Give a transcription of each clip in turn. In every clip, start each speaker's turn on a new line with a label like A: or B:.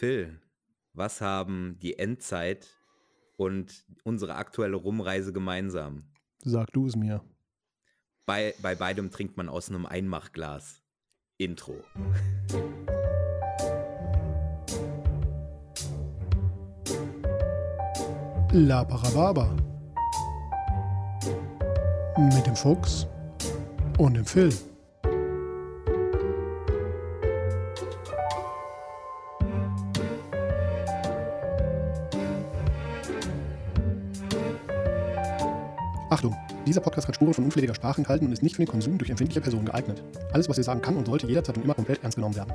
A: Phil, was haben die Endzeit und unsere aktuelle Rumreise gemeinsam?
B: Sag du es mir.
A: Bei, bei beidem trinkt man aus einem Einmachglas. Intro.
B: La Parababa. Mit dem Fuchs und dem Phil. Dieser Podcast kann Spuren von unflätiger Sprache enthalten und ist nicht für den Konsum durch empfindliche Personen geeignet. Alles, was wir sagen kann und sollte jederzeit und immer komplett ernst genommen werden.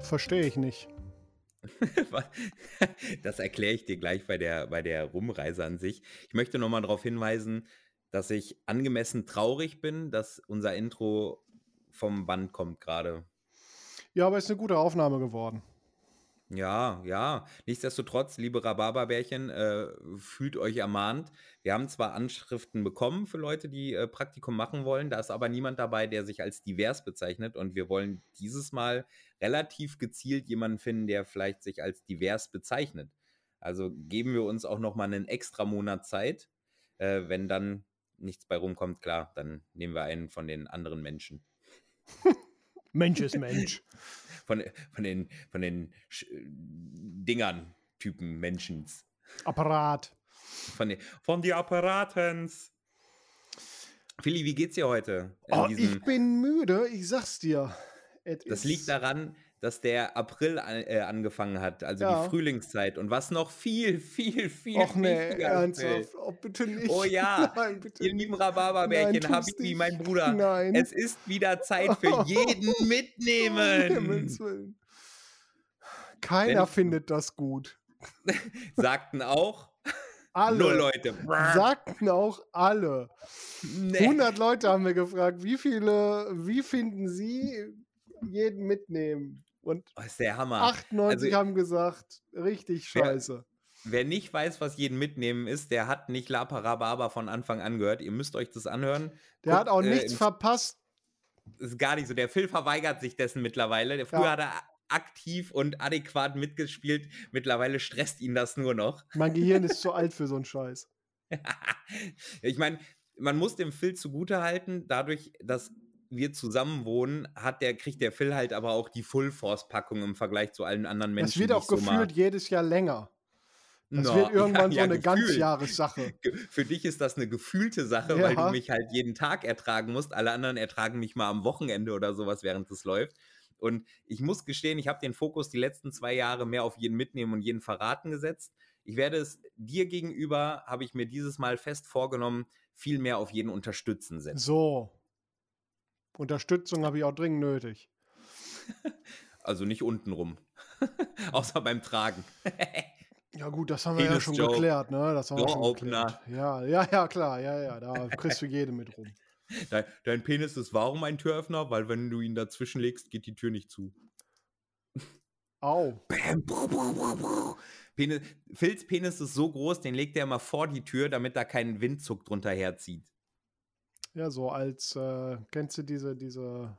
B: Verstehe ich nicht.
A: das erkläre ich dir gleich bei der, bei der Rumreise an sich. Ich möchte nochmal darauf hinweisen, dass ich angemessen traurig bin, dass unser Intro vom Band kommt gerade.
B: Ja, aber es ist eine gute Aufnahme geworden.
A: Ja, ja. Nichtsdestotrotz, liebe Rhabarberbärchen, äh, fühlt euch ermahnt. Wir haben zwar Anschriften bekommen für Leute, die äh, Praktikum machen wollen, da ist aber niemand dabei, der sich als divers bezeichnet. Und wir wollen dieses Mal relativ gezielt jemanden finden, der vielleicht sich als divers bezeichnet. Also geben wir uns auch nochmal einen extra Monat Zeit. Äh, wenn dann nichts bei rumkommt, klar, dann nehmen wir einen von den anderen Menschen.
B: Mensch ist Mensch.
A: Von, von den, von den Sch Dingern, Typen Menschens.
B: Apparat.
A: Von, den, von die Apparatens. Philly, wie geht's dir heute?
B: Oh, ich bin müde, ich sag's dir.
A: das liegt daran, dass der April an, äh, angefangen hat, also ja. die Frühlingszeit. Und was noch viel, viel, viel
B: Och nee, ernsthaft. Oh, bitte nicht.
A: Oh ja, Nein, ihr lieben Rhabarberbärchen, Habibi, mein Bruder.
B: Nein.
A: Es ist wieder Zeit für jeden mitnehmen.
B: Keiner ich, findet das gut.
A: Sagten auch
B: alle.
A: Null Leute.
B: Sagten auch alle. Nee. 100 Leute haben wir gefragt, wie viele, wie finden Sie jeden mitnehmen? Und
A: oh, ist der Hammer.
B: 98 also, haben gesagt, richtig scheiße.
A: Wer, wer, nicht weiß, was jeden mitnehmen ist, der hat nicht La Parababa von Anfang an gehört. Ihr müsst euch das anhören.
B: Der Guckt, hat auch nichts äh, verpasst.
A: Ist gar nicht so. Der Phil verweigert sich dessen mittlerweile. Der früher ja. hat er aktiv und adäquat mitgespielt. Mittlerweile stresst ihn das nur noch.
B: Mein Gehirn ist zu alt für so einen Scheiß.
A: ich meine, man muss dem Phil zugutehalten, dadurch, dass wir zusammen wohnen, hat der, kriegt der Phil halt aber auch die Full-Force-Packung im Vergleich zu allen anderen Menschen.
B: Das wird auch gefühlt so jedes Jahr länger. Das no, wird irgendwann ja, so eine Ganzjahressache.
A: Für dich ist das eine gefühlte Sache, ja. weil du mich halt jeden Tag ertragen musst. Alle anderen ertragen mich mal am Wochenende oder sowas, während es läuft. Und ich muss gestehen, ich habe den Fokus die letzten zwei Jahre mehr auf jeden mitnehmen und jeden verraten gesetzt. Ich werde es dir gegenüber, habe ich mir dieses Mal fest vorgenommen, viel mehr auf jeden unterstützen setzen.
B: So, Unterstützung habe ich auch dringend nötig.
A: Also nicht untenrum. Außer beim Tragen.
B: ja, gut, das haben wir Penis ja schon Joke. geklärt, ne? Das haben wir schon. Geklärt. Ja, ja, ja, klar, ja, ja. Da kriegst du jede mit rum.
A: Dein, dein, Penis ist warum ein Türöffner? Weil wenn du ihn dazwischen legst, geht die Tür nicht zu.
B: Au.
A: Bam. Penis, Phils Penis ist so groß, den legt er immer vor die Tür, damit da kein Windzug drunter herzieht.
B: Ja, so als, äh, kennst du diese, diese,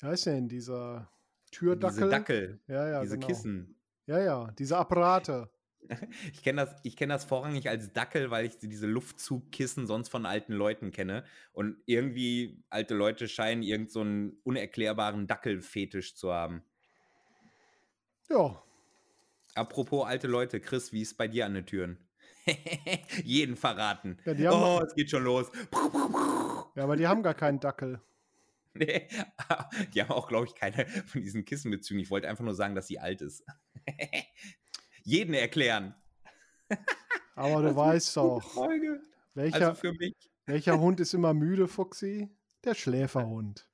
B: wie heißt denn, dieser Türdackel?
A: Diese Dackel.
B: Ja, ja,
A: diese
B: genau.
A: Kissen.
B: Ja, ja, diese Apparate.
A: Ich kenne das, kenn das vorrangig als Dackel, weil ich diese Luftzugkissen sonst von alten Leuten kenne. Und irgendwie alte Leute scheinen irgendeinen so unerklärbaren Dackelfetisch zu haben.
B: Ja.
A: Apropos alte Leute, Chris, wie ist bei dir an den Türen? Jeden verraten.
B: Ja,
A: oh, es geht schon los.
B: Ja, aber die haben gar keinen Dackel.
A: Nee, die haben auch, glaube ich, keine von diesen Kissenbezügen. Ich wollte einfach nur sagen, dass sie alt ist. Jeden erklären.
B: Aber du weißt doch, welcher,
A: also
B: welcher Hund ist immer müde, Fuchsi? Der Schläferhund.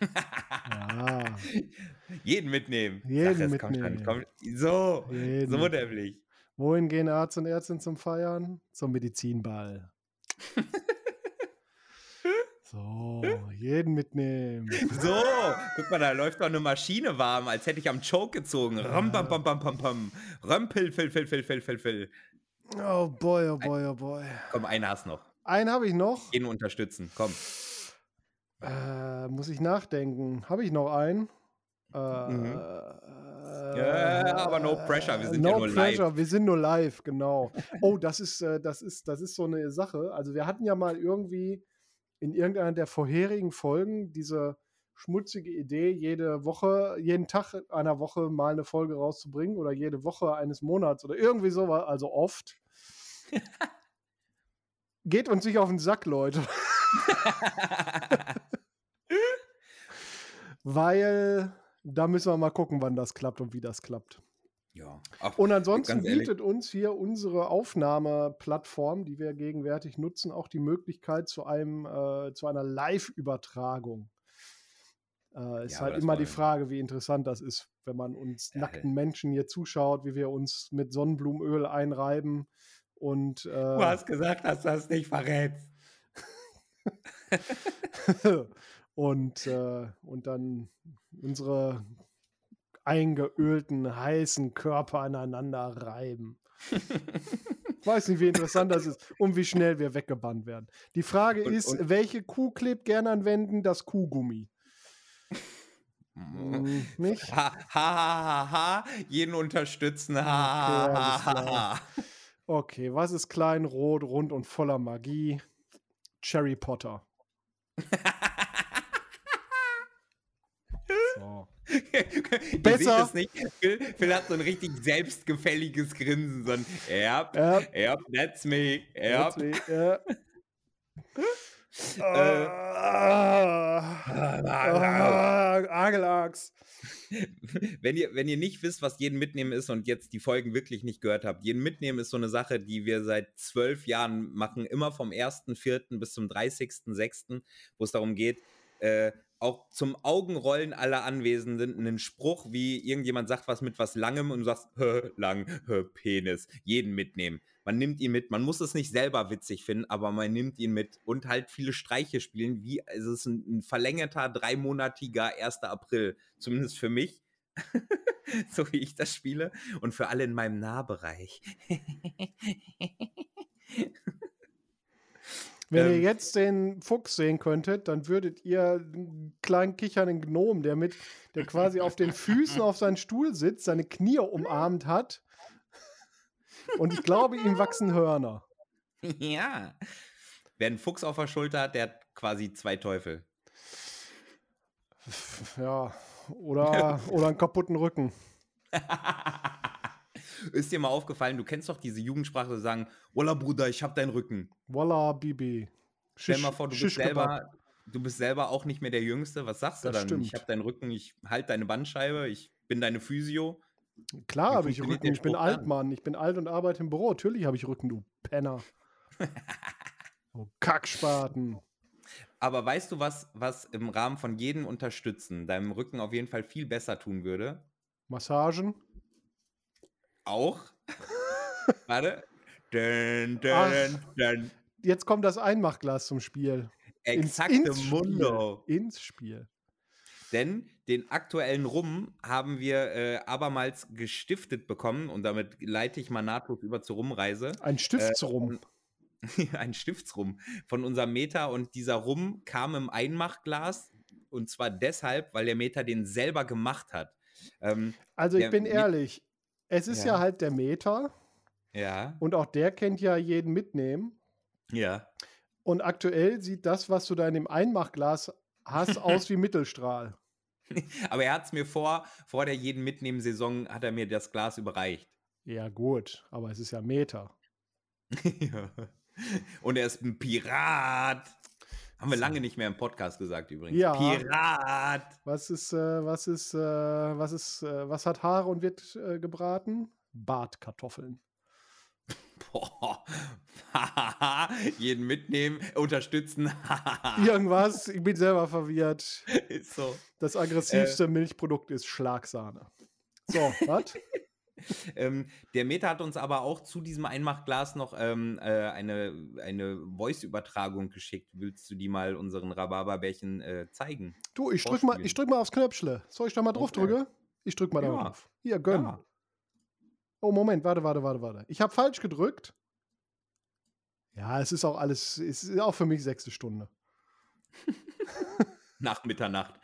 A: ja. Jeden mitnehmen.
B: Jeden Ach, mitnehmen.
A: Komm. So, Jeden. so nämlich.
B: Wohin gehen Arzt und Ärztin zum Feiern? Zum Medizinball. so, jeden mitnehmen.
A: So, guck mal, da läuft doch eine Maschine warm, als hätte ich am Choke gezogen. Ram, bam, bam, bam, bam, bam. Römpel, fil, fil, fil, fil, fil, fil.
B: Oh boy, oh boy, oh boy.
A: Komm, einen hast noch.
B: einen habe ich noch.
A: Ihn unterstützen, komm.
B: Äh, muss ich nachdenken. Habe ich noch einen? Äh,
A: mhm. ja, aber no pressure, wir sind no ja nur pressure, live.
B: Wir sind nur live, genau. Oh, das ist, äh, das ist, das ist so eine Sache. Also wir hatten ja mal irgendwie in irgendeiner der vorherigen Folgen diese schmutzige Idee, jede Woche, jeden Tag einer Woche mal eine Folge rauszubringen oder jede Woche eines Monats oder irgendwie sowas, also oft. Geht uns nicht auf den Sack, Leute. Weil da müssen wir mal gucken, wann das klappt und wie das klappt.
A: Ja.
B: Ach, und ansonsten bietet uns hier unsere Aufnahmeplattform, die wir gegenwärtig nutzen, auch die Möglichkeit zu einem äh, zu einer Live-Übertragung. Äh, ist ja, halt immer die Frage, wie interessant das ist, wenn man uns ja, nackten Menschen hier zuschaut, wie wir uns mit Sonnenblumenöl einreiben und. Äh, du
A: hast gesagt, dass du das nicht verrätst.
B: und, äh, und dann unsere eingeölten, heißen Körper aneinander reiben. Ich weiß nicht, wie interessant das ist und wie schnell wir weggebannt werden. Die Frage und, ist, und welche Kuh klebt gerne an Wänden? Das Kuhgummi.
A: Hm, nicht? Ha, ha, ha, ha, jeden unterstützen. Ha, okay, ha, ha, ha.
B: okay, was ist klein, rot, rund und voller Magie? Cherry Potter.
A: so. Besser. Es nicht. Phil, Phil, hat so ein richtig selbstgefälliges Grinsen. So ein, yep, yep, yep that's me. Yep. That's me yeah.
B: äh, Agelachs.
A: Wenn ihr, wenn ihr nicht wisst, was jeden mitnehmen ist und jetzt die Folgen wirklich nicht gehört habt, jeden mitnehmen ist so eine Sache, die wir seit zwölf Jahren machen, immer vom 1.4. bis zum 30.6., wo es darum geht, äh, auch zum Augenrollen aller Anwesenden einen Spruch, wie irgendjemand sagt was mit was Langem und du sagst, hö, lang, hö, Penis, jeden mitnehmen. Man nimmt ihn mit, man muss es nicht selber witzig finden, aber man nimmt ihn mit und halt viele Streiche spielen, wie es ist ein, ein verlängerter, dreimonatiger 1. April, zumindest für mich. so wie ich das spiele und für alle in meinem Nahbereich.
B: Wenn ähm, ihr jetzt den Fuchs sehen könntet, dann würdet ihr einen kleinen kichernden Gnom, der mit, der quasi auf den Füßen auf seinem Stuhl sitzt, seine Knie umarmt hat. Und ich glaube, ihm wachsen Hörner.
A: Ja. Wer einen Fuchs auf der Schulter hat, der hat quasi zwei Teufel.
B: Ja, oder, oder einen kaputten Rücken.
A: Ist dir mal aufgefallen, du kennst doch diese Jugendsprache, die sagen, Walla Bruder, ich hab deinen Rücken.
B: Walla Bibi.
A: Stell dir mal vor, du bist, selber, du bist selber auch nicht mehr der Jüngste. Was sagst das du dann? Stimmt. Ich hab deinen Rücken, ich halte deine Bandscheibe, ich bin deine Physio.
B: Klar habe ich Rücken, ich bin alt, Mann. Ich bin alt und arbeite im Büro. Natürlich habe ich Rücken, du Penner. oh, Kackspaten.
A: Aber weißt du, was, was im Rahmen von jedem Unterstützen deinem Rücken auf jeden Fall viel besser tun würde?
B: Massagen?
A: Auch. Warte. Dun, dun,
B: dun. Jetzt kommt das Einmachglas zum Spiel.
A: Exakte ins, ins
B: Mundo. Spiel. Ins Spiel.
A: Denn den aktuellen Rum haben wir äh, abermals gestiftet bekommen und damit leite ich mal nahtlos über zur Rumreise.
B: Ein Stiftsrum.
A: Äh, ein Stiftsrum von unserem Meter und dieser Rum kam im Einmachglas und zwar deshalb, weil der Meter den selber gemacht hat.
B: Ähm, also ich bin ehrlich, es ist ja. ja halt der Meter.
A: Ja.
B: Und auch der kennt ja jeden mitnehmen.
A: Ja.
B: Und aktuell sieht das, was du da in dem Einmachglas hast, aus wie Mittelstrahl.
A: Aber er hat es mir vor, vor der jeden Mitnehmen-Saison, hat er mir das Glas überreicht.
B: Ja, gut, aber es ist ja Meter.
A: ja. Und er ist ein Pirat. Haben wir lange nicht mehr im Podcast gesagt übrigens.
B: Ja.
A: Pirat.
B: Was ist, äh, was ist, äh, was ist, äh, was hat Haare und wird äh, gebraten? Bartkartoffeln.
A: Boah. Jeden mitnehmen, unterstützen.
B: Irgendwas, ich bin selber verwirrt.
A: Ist so.
B: Das aggressivste äh. Milchprodukt ist Schlagsahne. So, was?
A: ähm, der Meta hat uns aber auch zu diesem Einmachglas noch ähm, äh, eine, eine Voice-Übertragung geschickt. Willst du die mal unseren Rhabarberbärchen äh, zeigen?
B: Du, ich drück, mal, ich drück mal aufs Knöpfle. Soll ich da mal drauf okay. drücken? Ich drück mal ja. da drauf. Hier, gönn. Ja. Oh, Moment, warte, warte, warte, warte. Ich habe falsch gedrückt. Ja, es ist auch alles, es ist auch für mich sechste Stunde.
A: Nach Mitternacht.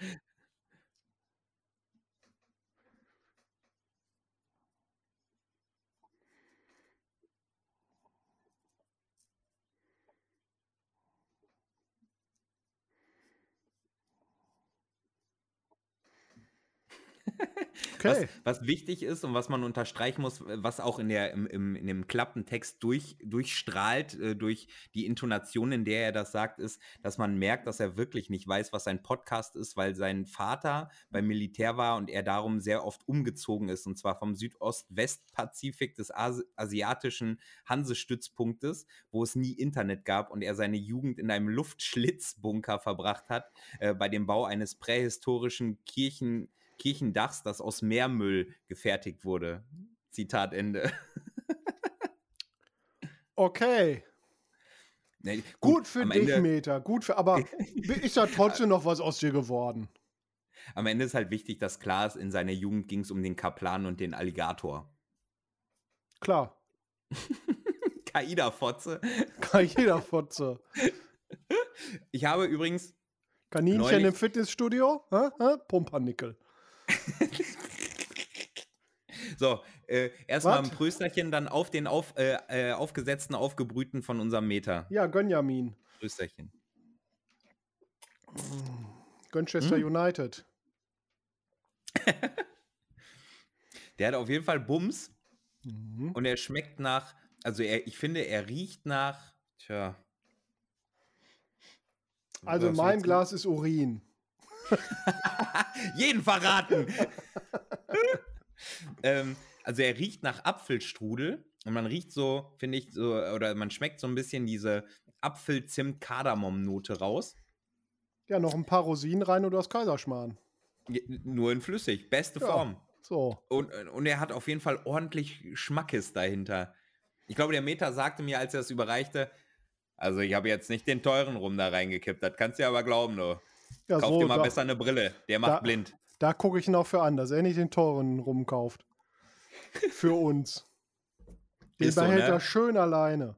A: Okay. Was, was, wichtig ist und was man unterstreichen muss, was auch in, der, im, im, in dem Klappentext durch, durchstrahlt, äh, durch die Intonation, in der er das sagt, ist, dass man merkt, dass er wirklich nicht weiß, was sein Podcast ist, weil sein Vater beim Militär war und er darum sehr oft umgezogen ist, und zwar vom Südost-West-Pazifik des Asi asiatischen Hansestützpunktes, wo es nie Internet gab und er seine Jugend in einem Luftschlitzbunker verbracht hat, äh, bei dem Bau eines prähistorischen Kirchen Kirchendachs, das aus Meermüll gefertigt wurde. Zitat Ende.
B: Okay. Nee, gut, gut, für dich, Ende, Meter. Gut für, aber ist ja trotzdem noch was aus dir geworden.
A: Am Ende ist halt wichtig, dass klar ist, in seiner Jugend ging es um den Kaplan und den Alligator.
B: Klar.
A: Kaida-Fotze.
B: Kaida-Fotze.
A: Ich habe übrigens.
B: Kaninchen neulich, im Fitnessstudio? Hä? Hä? Pumpernickel.
A: so, äh, erstmal ein Prösterchen, dann auf den auf, äh, äh, aufgesetzten, aufgebrühten von unserem Meter.
B: Ja, Gönjamin.
A: Prösterchen.
B: Gönchester hm? United.
A: Der hat auf jeden Fall Bums. Mhm. Und er schmeckt nach, also er, ich finde, er riecht nach, tja.
B: Also mein Glas ist Urin.
A: Jeden verraten. ähm, also er riecht nach Apfelstrudel und man riecht so, finde ich, so, oder man schmeckt so ein bisschen diese Apfel-Zimt-Kardamom-Note raus.
B: Ja, noch ein paar Rosinen rein und du hast Kaiserschmarrn.
A: Nur in flüssig, beste ja, Form.
B: So.
A: Und, und er hat auf jeden Fall ordentlich Schmackes dahinter. Ich glaube, der Meta sagte mir, als er es überreichte, also ich habe jetzt nicht den teuren Rum da reingekippt, das kannst du ja aber glauben, du. Ja, Kauf so, dir mal da, besser eine Brille, der macht
B: da,
A: blind.
B: Da gucke ich noch für an, dass er nicht den teuren rumkauft. Für uns. Den Ist behält so, ne? er schön alleine.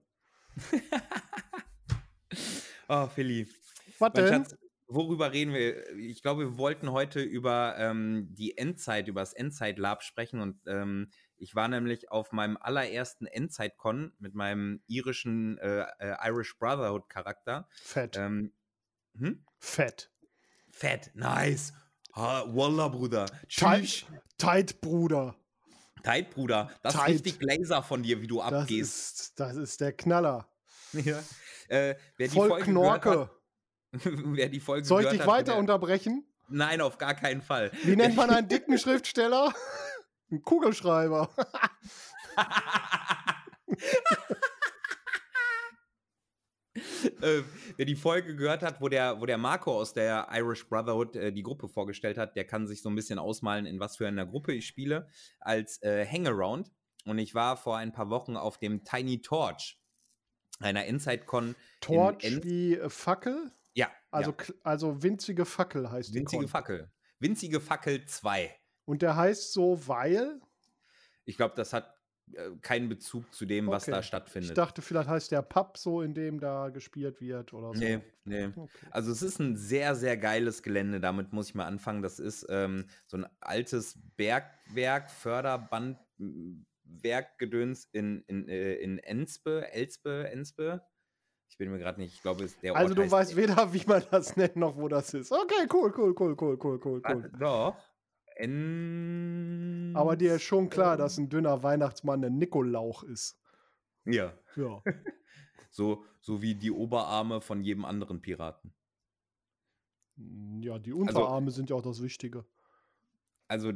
A: oh, Philly.
B: Was denn? Schatz,
A: worüber reden wir? Ich glaube, wir wollten heute über ähm, die Endzeit, über das Endzeit-Lab sprechen und ähm, ich war nämlich auf meinem allerersten Endzeit-Con mit meinem irischen äh, äh, Irish Brotherhood-Charakter.
B: Fett.
A: Ähm,
B: hm? Fett.
A: Fett, nice. Ha, Wallah, Bruder.
B: Tschüss. Tight, Bruder.
A: Tight, Bruder. Das Tight. ist richtig Laser von dir, wie du abgehst.
B: Das ist, das ist der Knaller.
A: Ja. Äh, wer
B: Voll die Folge Knorke. Hat,
A: wer die Folge
B: Soll ich dich weiter der, unterbrechen?
A: Nein, auf gar keinen Fall.
B: Wie nennt man einen dicken Schriftsteller? Ein Kugelschreiber.
A: äh, wer die Folge gehört hat, wo der, wo der Marco aus der Irish Brotherhood äh, die Gruppe vorgestellt hat, der kann sich so ein bisschen ausmalen, in was für einer Gruppe ich spiele, als äh, Hangaround. Und ich war vor ein paar Wochen auf dem Tiny Torch, einer Inside-Con.
B: Torch wie äh, Fackel?
A: Ja.
B: Also,
A: ja.
B: also winzige Fackel heißt
A: Winzige
B: die
A: Fackel. Winzige Fackel 2.
B: Und der heißt so, weil?
A: Ich glaube, das hat keinen Bezug zu dem, okay. was da stattfindet.
B: Ich dachte, vielleicht heißt der Pub so, in dem da gespielt wird oder so.
A: Nee, nee. Okay. Also es ist ein sehr, sehr geiles Gelände, damit muss ich mal anfangen. Das ist ähm, so ein altes Bergwerk, Förderbandwerkgedöns in, in, äh, in Enspe, Elspe, Enspe. Ich bin mir gerade nicht, ich glaube, es ist der
B: Also Ort du weißt weder, wie man das nennt, noch wo das ist. Okay, cool, cool, cool, cool, cool, cool,
A: cool. Ah, doch. En
B: Aber dir ist schon klar, dass ein dünner Weihnachtsmann ein Nikolauch ist.
A: Ja.
B: Ja.
A: so, so wie die Oberarme von jedem anderen Piraten.
B: Hm, ja, die also Unterarme also, sind ja auch das Wichtige.
A: Also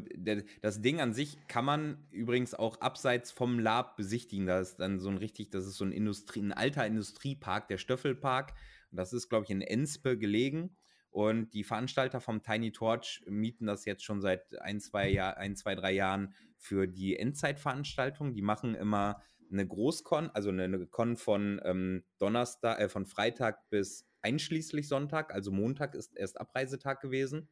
A: das Ding an sich kann man übrigens auch abseits vom Lab besichtigen. Da ist dann so ein richtig, das ist so ein Industrie, ein alter Industriepark, der Stöffelpark. Und das ist, glaube ich, in Enspe gelegen. Und die Veranstalter vom Tiny Torch mieten das jetzt schon seit ein, zwei, Jahr, ein, zwei drei Jahren für die Endzeitveranstaltung. Die machen immer eine Großkon, also eine, eine Con von ähm, Donnerstag, äh, von Freitag bis einschließlich Sonntag, also Montag ist erst Abreisetag gewesen.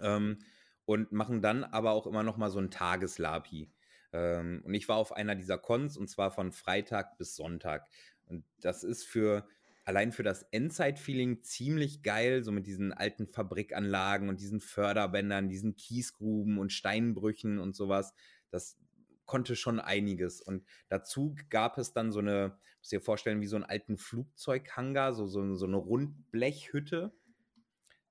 A: Ähm, und machen dann aber auch immer noch mal so ein Tageslapi. Ähm, und ich war auf einer dieser Cons und zwar von Freitag bis Sonntag. Und das ist für allein für das Endzeit-Feeling ziemlich geil, so mit diesen alten Fabrikanlagen und diesen Förderbändern, diesen Kiesgruben und Steinbrüchen und sowas. Das konnte schon einiges. Und dazu gab es dann so eine, muss dir vorstellen, wie so einen alten Flugzeughangar, so, so, so eine Rundblechhütte.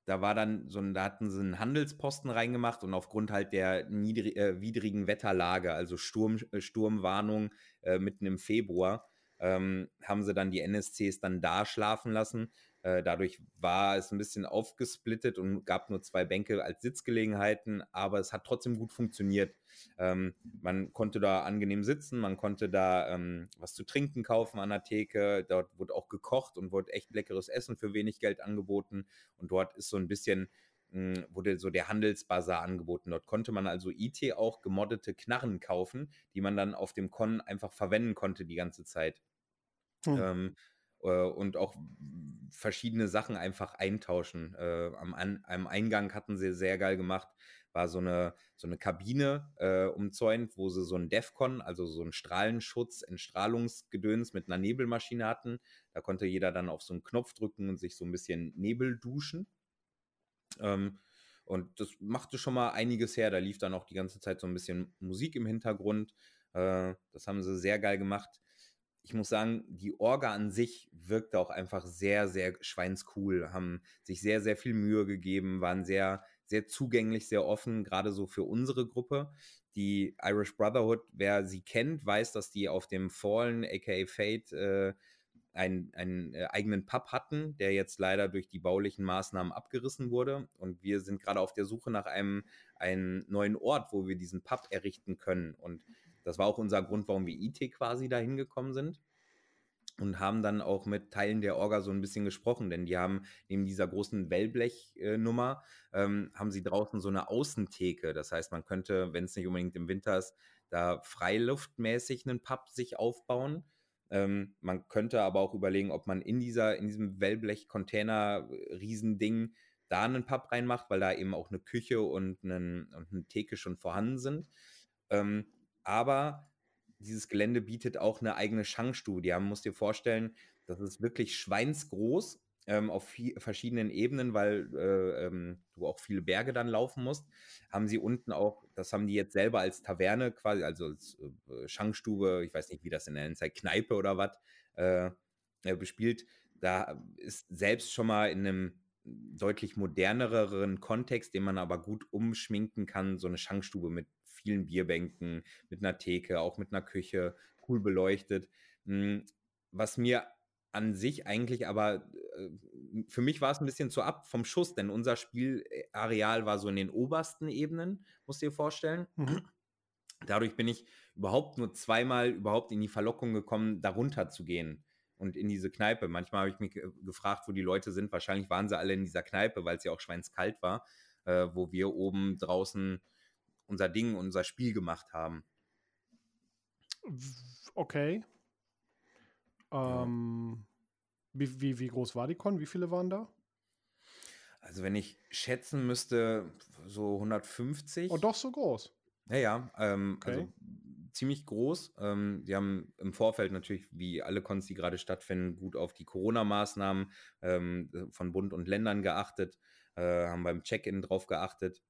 A: Da war dann so ein, da hatten sie einen Handelsposten reingemacht und aufgrund halt der niedrig, äh, widrigen Wetterlage, also Sturm, äh, Sturmwarnung äh, mitten im Februar, ähm, haben sie dann die NSCs dann da schlafen lassen. Äh, dadurch war es ein bisschen aufgesplittet und gab nur zwei Bänke als Sitzgelegenheiten, aber es hat trotzdem gut funktioniert. Ähm, man konnte da angenehm sitzen, man konnte da ähm, was zu trinken kaufen an der Theke. Dort wurde auch gekocht und wurde echt leckeres Essen für wenig Geld angeboten. Und dort ist so ein bisschen hm, wurde so der Handelsbazar angeboten. Dort konnte man also IT auch gemoddete Knarren kaufen, die man dann auf dem Con einfach verwenden konnte die ganze Zeit. Hm. Ähm, äh, und auch verschiedene Sachen einfach eintauschen. Äh, am, am Eingang hatten sie sehr geil gemacht, war so eine, so eine Kabine äh, umzäunt, wo sie so ein DEFCON, also so einen Strahlenschutz, Entstrahlungsgedöns mit einer Nebelmaschine hatten. Da konnte jeder dann auf so einen Knopf drücken und sich so ein bisschen Nebel duschen. Ähm, und das machte schon mal einiges her. Da lief dann auch die ganze Zeit so ein bisschen Musik im Hintergrund. Äh, das haben sie sehr geil gemacht ich muss sagen, die Orga an sich wirkte auch einfach sehr, sehr schweinscool, haben sich sehr, sehr viel Mühe gegeben, waren sehr, sehr zugänglich, sehr offen, gerade so für unsere Gruppe. Die Irish Brotherhood, wer sie kennt, weiß, dass die auf dem Fallen, aka Fate, äh, einen, einen äh, eigenen Pub hatten, der jetzt leider durch die baulichen Maßnahmen abgerissen wurde. Und wir sind gerade auf der Suche nach einem, einem neuen Ort, wo wir diesen Pub errichten können. Und das war auch unser Grund, warum wir IT quasi dahin gekommen sind und haben dann auch mit Teilen der Orga so ein bisschen gesprochen, denn die haben neben dieser großen Wellblechnummer ähm, haben sie draußen so eine Außentheke. Das heißt, man könnte, wenn es nicht unbedingt im Winter ist, da freiluftmäßig einen Pub sich aufbauen. Ähm, man könnte aber auch überlegen, ob man in dieser, in diesem Wellblech-Container-Riesending da einen Pub reinmacht, weil da eben auch eine Küche und, einen, und eine Theke schon vorhanden sind. Ähm, aber dieses Gelände bietet auch eine eigene Schankstudie. Man muss dir vorstellen, das ist wirklich schweinsgroß ähm, auf verschiedenen Ebenen, weil äh, ähm, du auch viele Berge dann laufen musst. Haben sie unten auch, das haben die jetzt selber als Taverne quasi, also als äh, Schankstube, ich weiß nicht, wie das in der Zeit, Kneipe oder was, äh, äh, bespielt. Da ist selbst schon mal in einem deutlich moderneren Kontext, den man aber gut umschminken kann, so eine Schankstube mit vielen Bierbänken, mit einer Theke, auch mit einer Küche, cool beleuchtet. Hm, was mir an sich eigentlich aber, äh, für mich war es ein bisschen zu ab vom Schuss, denn unser Spielareal war so in den obersten Ebenen, musst du dir vorstellen. Mhm. Dadurch bin ich überhaupt nur zweimal überhaupt in die Verlockung gekommen, darunter zu gehen und in diese Kneipe. Manchmal habe ich mich gefragt, wo die Leute sind. Wahrscheinlich waren sie alle in dieser Kneipe, weil es ja auch schweinskalt war, äh, wo wir oben draußen unser Ding, unser Spiel gemacht haben.
B: Okay. Ähm, wie, wie, wie groß war die Con? Wie viele waren da?
A: Also wenn ich schätzen müsste, so 150.
B: Oh, doch so groß.
A: Ja, ja. Ähm, okay. Also ziemlich groß. Ähm, die haben im Vorfeld natürlich, wie alle Cons, die gerade stattfinden, gut auf die Corona-Maßnahmen ähm, von Bund und Ländern geachtet, äh, haben beim Check-in drauf geachtet.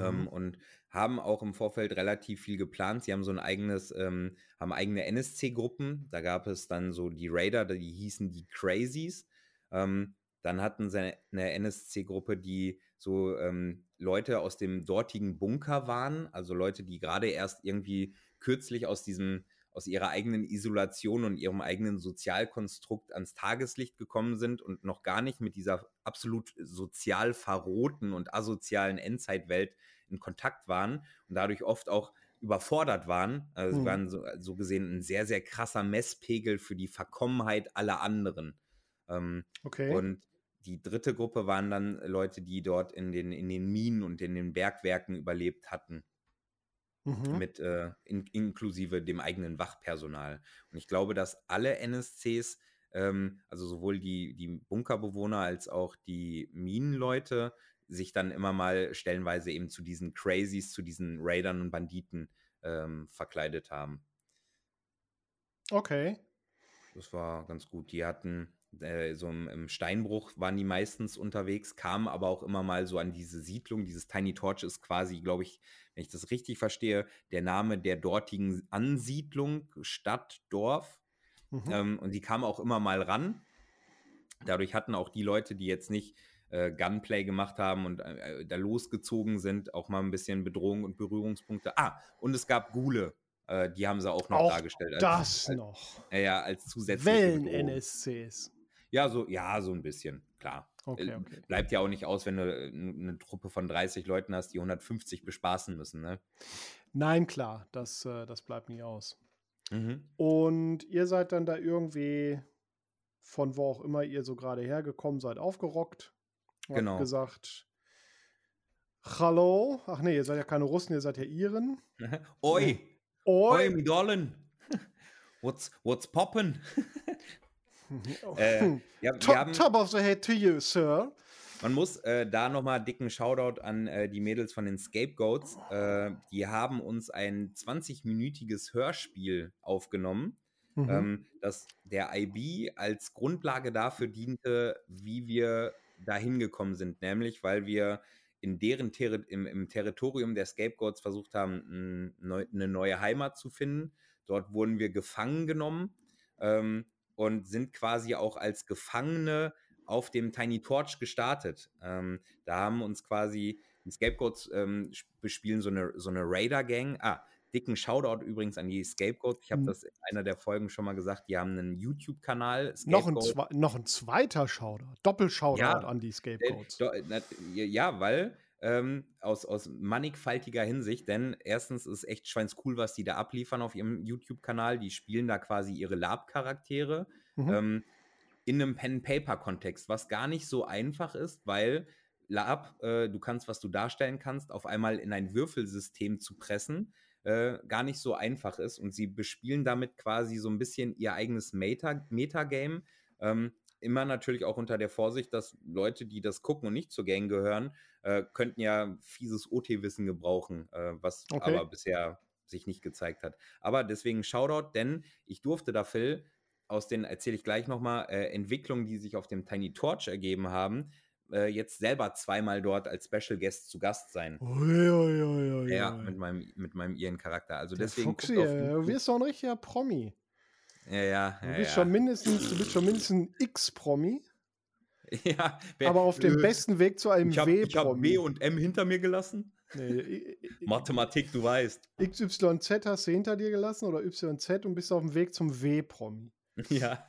A: Ähm, mhm. und haben auch im Vorfeld relativ viel geplant. Sie haben so ein eigenes, ähm, haben eigene NSC-Gruppen. Da gab es dann so die Raider, die hießen die Crazies. Ähm, dann hatten sie eine NSC-Gruppe, die so ähm, Leute aus dem dortigen Bunker waren, also Leute, die gerade erst irgendwie kürzlich aus diesem aus ihrer eigenen Isolation und ihrem eigenen Sozialkonstrukt ans Tageslicht gekommen sind und noch gar nicht mit dieser absolut sozial verrohten und asozialen Endzeitwelt in Kontakt waren und dadurch oft auch überfordert waren. Also mhm. sie waren so, so, gesehen ein sehr, sehr krasser Messpegel für die Verkommenheit aller anderen. Ähm, okay. Und die dritte Gruppe waren dann Leute, die dort in den, in den Minen und in den Bergwerken überlebt hatten mhm. mit äh, in, inklusive dem eigenen Wachpersonal. Und ich glaube, dass alle NSCs, ähm, also sowohl die, die Bunkerbewohner als auch die Minenleute, sich dann immer mal stellenweise eben zu diesen Crazies, zu diesen Raidern und Banditen ähm, verkleidet haben.
B: Okay.
A: Das war ganz gut. Die hatten äh, so im, im, Steinbruch waren die meistens unterwegs, kamen aber auch immer mal so an diese Siedlung. Dieses Tiny Torch ist quasi, glaube ich, wenn ich das richtig verstehe, der Name der dortigen Ansiedlung, Stadt, Dorf. Mhm. Ähm, und die kamen auch immer mal ran. Dadurch hatten auch die Leute, die jetzt nicht äh, Gunplay gemacht haben und äh, da losgezogen sind, auch mal ein bisschen Bedrohung und Berührungspunkte. Ah, und es gab Gule. Äh, die haben sie auch noch
B: auch
A: dargestellt.
B: Als, das als, noch.
A: Ja, als zusätzliche
B: Wellen-NSCs.
A: Ja, so, ja, so ein bisschen, klar. Okay, äh, okay. Bleibt ja auch nicht aus, wenn du äh, eine Truppe von 30 Leuten hast, die 150 bespaßen müssen, ne?
B: Nein, klar, das, äh, das bleibt nie aus. Mhm. Und ihr seid dann da irgendwie von wo auch immer ihr so gerade hergekommen seid, aufgerockt. Genau. Habt gesagt, Hallo. Ach nee, ihr seid ja keine Russen, ihr seid ja Iren.
A: Oi. Oi, Oi Dollen. What's, what's poppin'?
B: äh, ja, top, haben, top of the head to you, Sir.
A: Man muss äh, da nochmal dicken Shoutout an äh, die Mädels von den Scapegoats. Äh, die haben uns ein 20-minütiges Hörspiel aufgenommen, mhm. ähm, das der IB als Grundlage dafür diente, wie wir dahin gekommen sind. Nämlich, weil wir in deren Ter im, im, Territorium der Scapegoats versucht haben, eine neue Heimat zu finden. Dort wurden wir gefangen genommen. Ähm, und sind quasi auch als Gefangene auf dem Tiny Torch gestartet. Ähm, da haben uns quasi die Scapegoats ähm, bespielen so eine, so eine Raider-Gang. Ah, dicken Shoutout übrigens an die Scapegoats. Ich habe mhm. das in einer der Folgen schon mal gesagt. Die haben einen YouTube-Kanal.
B: Noch, noch, ein zweiter Shoutout. Doppel-Shoutout ja, an die Scapegoats.
A: Äh, ja, weil ähm, aus, aus mannigfaltiger Hinsicht, denn erstens ist echt schweinscool, was die da abliefern auf ihrem YouTube-Kanal. Die spielen da quasi ihre Lab-Charaktere mhm. ähm, in einem Pen-Paper-Kontext, was gar nicht so einfach ist, weil Lab, äh, du kannst, was du darstellen kannst, auf einmal in ein Würfelsystem zu pressen, äh, gar nicht so einfach ist. Und sie bespielen damit quasi so ein bisschen ihr eigenes Meta-Game. Meta ähm, immer natürlich auch unter der Vorsicht, dass Leute, die das gucken und nicht zur Gang gehören, äh, könnten ja fieses OT-Wissen gebrauchen, äh, was okay. aber bisher sich nicht gezeigt hat. Aber deswegen Shoutout, denn ich durfte da, Phil, aus den, erzähle ich gleich nochmal, äh, Entwicklungen, die sich auf dem Tiny Torch ergeben haben, äh, jetzt selber zweimal dort als Special Guest zu Gast sein.
B: Ui, ui, ui,
A: ja, mit meinem, mit meinem Iren-Charakter. Also der deswegen.
B: Fuchsi, du wirst doch ein richtiger Promi.
A: Ja, ja.
B: Du bist
A: ja,
B: schon mindestens, du bist schon mindestens ein X-Promi.
A: Ja,
B: wer, aber auf dem äh, besten Weg zu einem W-Promi.
A: Ich habe B und M hinter mir gelassen. Nee, Mathematik, du weißt.
B: XYZ hast du hinter dir gelassen oder YZ und bist auf dem Weg zum W-Promi.
A: Ja.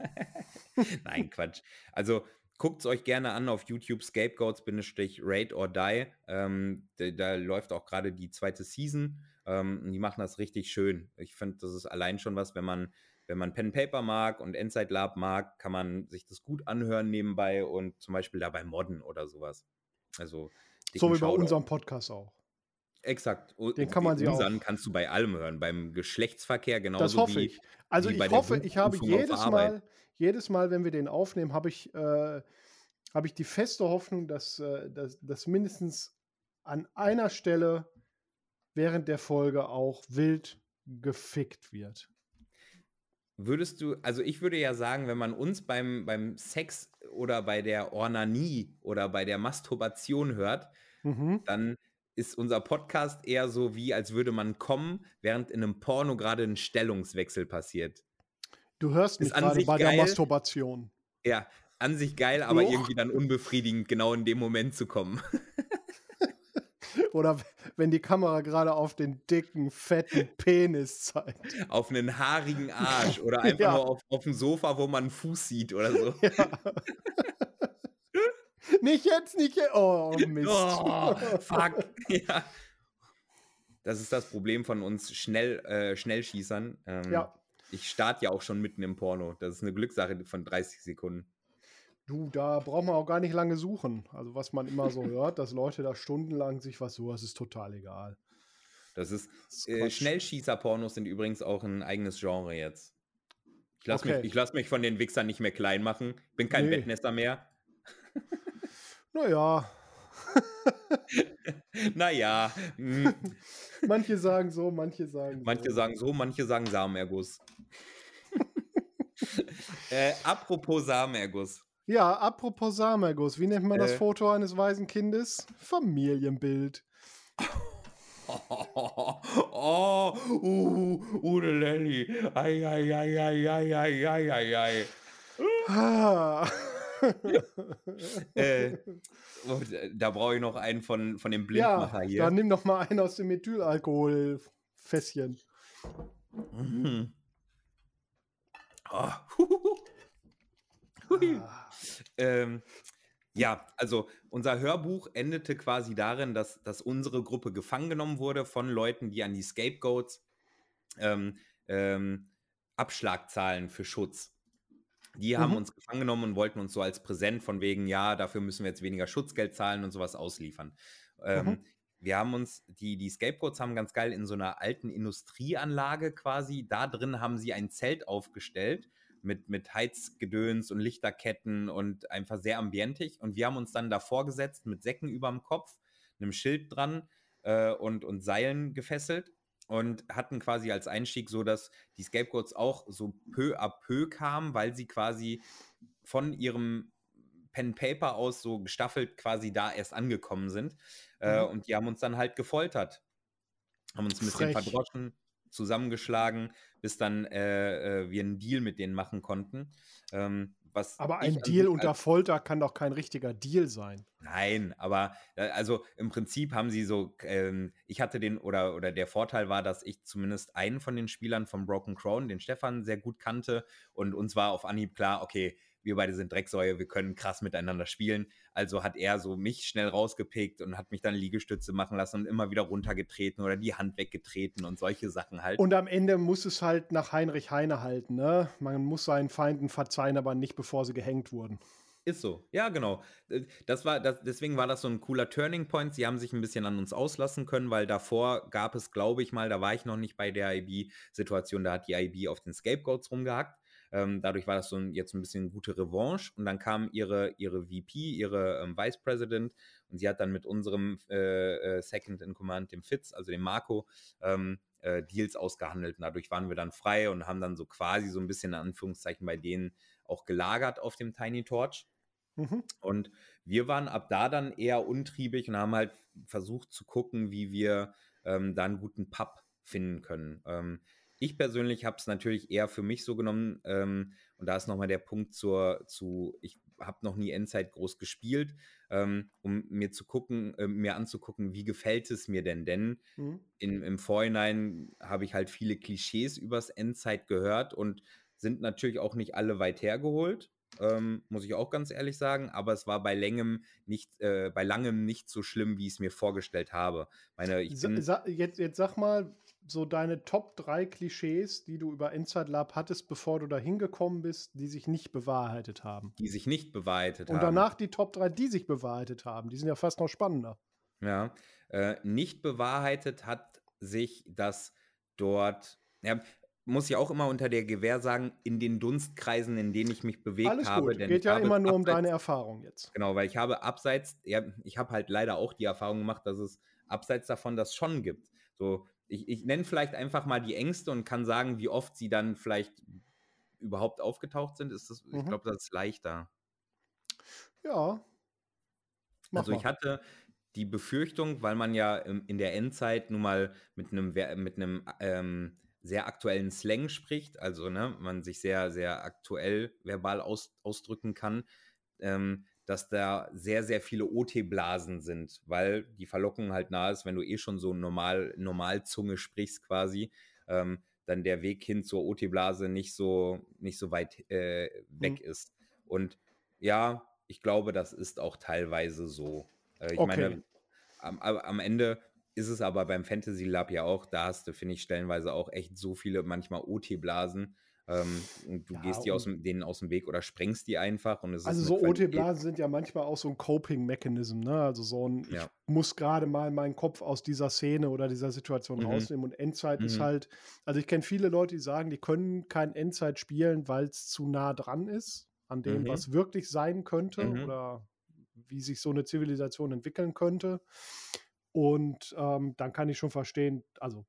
A: Nein, Quatsch. Also guckt es euch gerne an auf YouTube, Scapegoats-Raid or Die. Ähm, da, da, läuft auch gerade die zweite Season. Ähm, die machen das richtig schön. Ich finde, das ist allein schon was, wenn man wenn man Pen Paper mag und Inside Lab mag, kann man sich das gut anhören nebenbei und zum Beispiel dabei modden oder sowas. Also
B: so wie bei unserem Podcast auch.
A: Exakt.
B: Den kann man sich
A: auch. kannst du bei allem hören, beim Geschlechtsverkehr genauso
B: das hoffe
A: wie,
B: ich. Also ich hoffe, ich habe jedes Mal, jedes Mal, wenn wir den aufnehmen, habe ich, äh, habe ich die feste Hoffnung, dass, äh, dass, dass mindestens an einer Stelle während der Folge auch wild gefickt wird.
A: Würdest du, also ich würde ja sagen, wenn man uns beim, beim Sex oder bei der Ornanie oder bei der Masturbation hört, mhm. dann ist unser Podcast eher so wie, als würde man kommen, während in einem Porno gerade ein Stellungswechsel passiert.
B: Du hörst mich gerade bei geil. der Masturbation.
A: Ja, an sich geil, aber Doch. irgendwie dann unbefriedigend, genau in dem Moment zu kommen.
B: Oder wenn die Kamera gerade auf den dicken, fetten Penis zeigt.
A: Auf einen haarigen Arsch oder einfach ja. nur auf, auf dem Sofa, wo man einen Fuß sieht oder so. Ja.
B: nicht jetzt, nicht jetzt. Oh, Mist.
A: Oh, fuck. Ja. Das ist das Problem von uns Schnell, äh, Schnellschießern. Ähm, ja. Ich starte ja auch schon mitten im Porno. Das ist eine Glückssache von 30 Sekunden.
B: Du, da braucht man auch gar nicht lange suchen. Also was man immer so hört, dass Leute da stundenlang sich was suchen, das ist total egal.
A: Das ist, ist äh, Schnellschießer-Pornos sind übrigens auch ein eigenes Genre jetzt. Ich lasse okay. mich, lass mich von den Wichsern nicht mehr klein machen. Ich bin kein nee. Bettnester mehr.
B: Naja.
A: naja. Hm.
B: manche sagen so, manche sagen
A: Manche so. sagen so, manche sagen Samenerguss. äh, apropos Samenerguss.
B: Ja, apropos Samenerguss. Wie nennt man das äh, Foto eines weisen Kindes? Familienbild.
A: Oh, oh, uh, Ude Lelli. Ei, ei, ei, ei, ei, ei, ei, ei, ei. Ah. äh, da brauche ich noch einen von, von dem Blindmacher ja, hier.
B: Dann nimm noch mal einen aus dem Methylalkoholfässchen. Mhm.
A: Oh. Ah. Ähm, ja, also unser Hörbuch endete quasi darin, dass, dass unsere Gruppe gefangen genommen wurde von Leuten, die an die Scapegoats ähm, ähm, Abschlag zahlen für Schutz. Die haben mhm. uns gefangen genommen und wollten uns so als Präsent von wegen, ja, dafür müssen wir jetzt weniger Schutzgeld zahlen und sowas ausliefern. Ähm, mhm. Wir haben uns, die, die Scapegoats haben ganz geil in so einer alten Industrieanlage quasi, da drin haben sie ein Zelt aufgestellt mit, mit Heizgedöns und Lichterketten und einfach sehr ambientig. Und wir haben uns dann davor gesetzt mit Säcken überm Kopf, einem Schild dran äh, und, und Seilen gefesselt und hatten quasi als Einstieg so, dass die Scapegoats auch so peu à peu kamen, weil sie quasi von ihrem Pen Paper aus so gestaffelt quasi da erst angekommen sind. Äh, mhm. und die haben uns dann halt gefoltert. Haben uns ein bisschen Frech. verdroschen, zusammengeschlagen, bis dann äh, äh, wir einen Deal mit denen machen konnten. Ähm, was
B: aber ein Deal unter Folter kann doch kein richtiger Deal sein.
A: Nein, aber äh, also im Prinzip haben sie so, ähm, ich hatte den, oder, oder der Vorteil war, dass ich zumindest einen von den Spielern von Broken Crown, den Stefan, sehr gut kannte und uns war auf Anhieb klar, okay, wir beide sind Drecksäue, wir können krass miteinander spielen. Also hat er so mich schnell rausgepickt und hat mich dann Liegestütze machen lassen und immer wieder runtergetreten oder die Hand weggetreten und solche Sachen halt.
B: Und am Ende muss es halt nach Heinrich Heine halten, ne? Man muss seinen Feinden verzeihen, aber nicht bevor sie gehängt wurden.
A: Ist so, ja, genau. Äh, das war, das, deswegen war das so ein cooler Turning Point. Sie haben sich ein bisschen an uns auslassen können, weil davor gab es, glaube ich mal, da war ich noch nicht bei der IB-Situation, da hat die IB auf den Scapegoats rumgehackt. Ähm, dadurch war das so ein, jetzt ein bisschen gute Revanche. Und dann kam ihre, ihre VP, ihre ähm, Vice President, und sie hat dann mit unserem äh, äh, Second in Command, dem Fitz, also dem Marco, ähm, äh, Deals ausgehandelt. Und dadurch waren wir dann frei und haben dann so quasi so ein bisschen in Anführungszeichen bei denen auch gelagert auf dem Tiny Torch. Mhm. Und wir waren ab da dann eher untriebig und haben halt versucht zu gucken, wie wir ähm, da einen guten Pub finden können. Ähm, ich persönlich habe es natürlich eher für mich so genommen, ähm, und da ist nochmal der Punkt zur, zu, ich habe noch nie Endzeit groß gespielt, ähm, um mir zu gucken, äh, mir anzugucken, wie gefällt es mir denn? Denn mhm. in, im Vorhinein habe ich halt viele Klischees übers Endzeit gehört und sind natürlich auch nicht alle weit hergeholt. Ähm, muss ich auch ganz ehrlich sagen, aber es war bei langem nicht, äh, bei langem nicht so schlimm, wie ich es mir vorgestellt habe. Meine, ich
B: bin, sa jetzt, jetzt sag mal, so deine Top 3 Klischees, die du über Inside Lab hattest, bevor du da hingekommen bist, die sich nicht bewahrheitet haben.
A: Die sich nicht bewahrheitet haben.
B: Und danach die Top 3, die sich bewahrheitet haben. Die sind ja fast noch spannender.
A: Ja, äh, nicht bewahrheitet hat sich das dort, ja, muss ich auch immer unter der Gewähr sagen, in den Dunstkreisen, in denen ich mich bewegt Alles habe.
B: Gut. Geht ja immer nur abseits, um deine Erfahrung jetzt.
A: Genau, weil ich habe abseits, ja, ich habe halt leider auch die Erfahrung gemacht, dass es abseits davon das schon gibt. So, ich, ich nenne vielleicht einfach mal die Ängste und kann sagen, wie oft sie dann vielleicht überhaupt aufgetaucht sind. Ist das, mhm. Ich glaube, das ist leichter.
B: Ja.
A: Mach also ich hatte die Befürchtung, weil man ja in der Endzeit nun mal mit einem, mit einem ähm, sehr aktuellen Slang spricht, also ne, man sich sehr, sehr aktuell verbal aus, ausdrücken kann, ähm, dass da sehr, sehr viele OT-Blasen sind, weil die Verlockung halt nah ist, wenn du eh schon so normal, Normalzunge sprichst quasi, ähm, dann der Weg hin zur OT-Blase nicht so, nicht so weit äh, weg mhm. ist. Und ja, ich glaube, das ist auch teilweise so. Äh, ich okay. meine, am, am Ende ist es aber beim Fantasy Lab ja auch, da hast du, finde ich, stellenweise auch echt so viele manchmal OT-Blasen, ähm, und du ja, gehst die aus dem, denen aus dem Weg oder sprengst die einfach. Und es
B: also so OT-Blasen sind ja manchmal auch so ein Coping-Mechanism, ne? Also so ein, ja. ich muss gerade mal meinen Kopf aus dieser Szene oder dieser Situation mhm. rausnehmen. Und Endzeit mhm. ist halt, also ich kenne viele Leute, die sagen, die können kein Endzeit spielen, weil es zu nah dran ist an dem, mhm. was wirklich sein könnte mhm. oder wie sich so eine Zivilisation entwickeln könnte. Und ähm, dann kann ich schon verstehen, also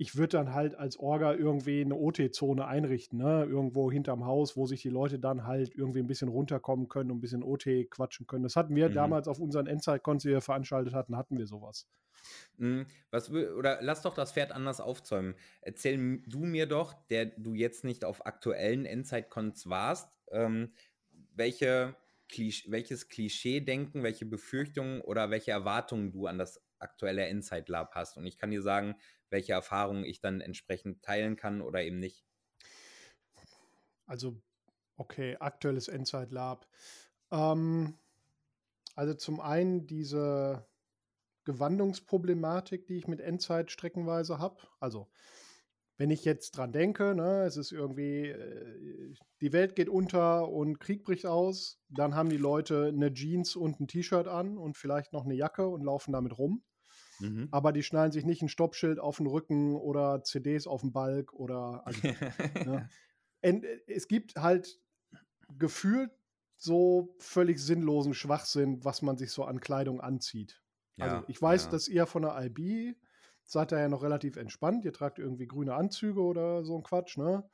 B: ich würde dann halt als Orga irgendwie eine OT-Zone einrichten, ne? irgendwo hinterm Haus, wo sich die Leute dann halt irgendwie ein bisschen runterkommen können und ein bisschen OT quatschen können. Das hatten wir mhm. damals auf unseren Endzeit-Cons, die wir veranstaltet hatten, hatten wir sowas.
A: Mhm. Was, oder lass doch das Pferd anders aufzäumen. Erzähl du mir doch, der du jetzt nicht auf aktuellen Endzeit-Cons warst, ähm, welche Klisch welches Klischee-Denken, welche Befürchtungen oder welche Erwartungen du an das aktuelle Insight Lab hast. Und ich kann dir sagen, welche Erfahrungen ich dann entsprechend teilen kann oder eben nicht.
B: Also, okay, aktuelles Insight Lab. Ähm, also zum einen diese Gewandungsproblematik, die ich mit Endzeit streckenweise habe. Also, wenn ich jetzt dran denke, ne, es ist irgendwie, äh, die Welt geht unter und Krieg bricht aus, dann haben die Leute eine Jeans und ein T-Shirt an und vielleicht noch eine Jacke und laufen damit rum. Mhm. Aber die schnallen sich nicht ein Stoppschild auf den Rücken oder CDs auf den Balk oder. Also, ne? Es gibt halt gefühlt so völlig sinnlosen Schwachsinn, was man sich so an Kleidung anzieht. Also, ja, also ich weiß, ja. dass ihr von der IB seid da ja noch relativ entspannt. Ihr tragt irgendwie grüne Anzüge oder so ein Quatsch, ne?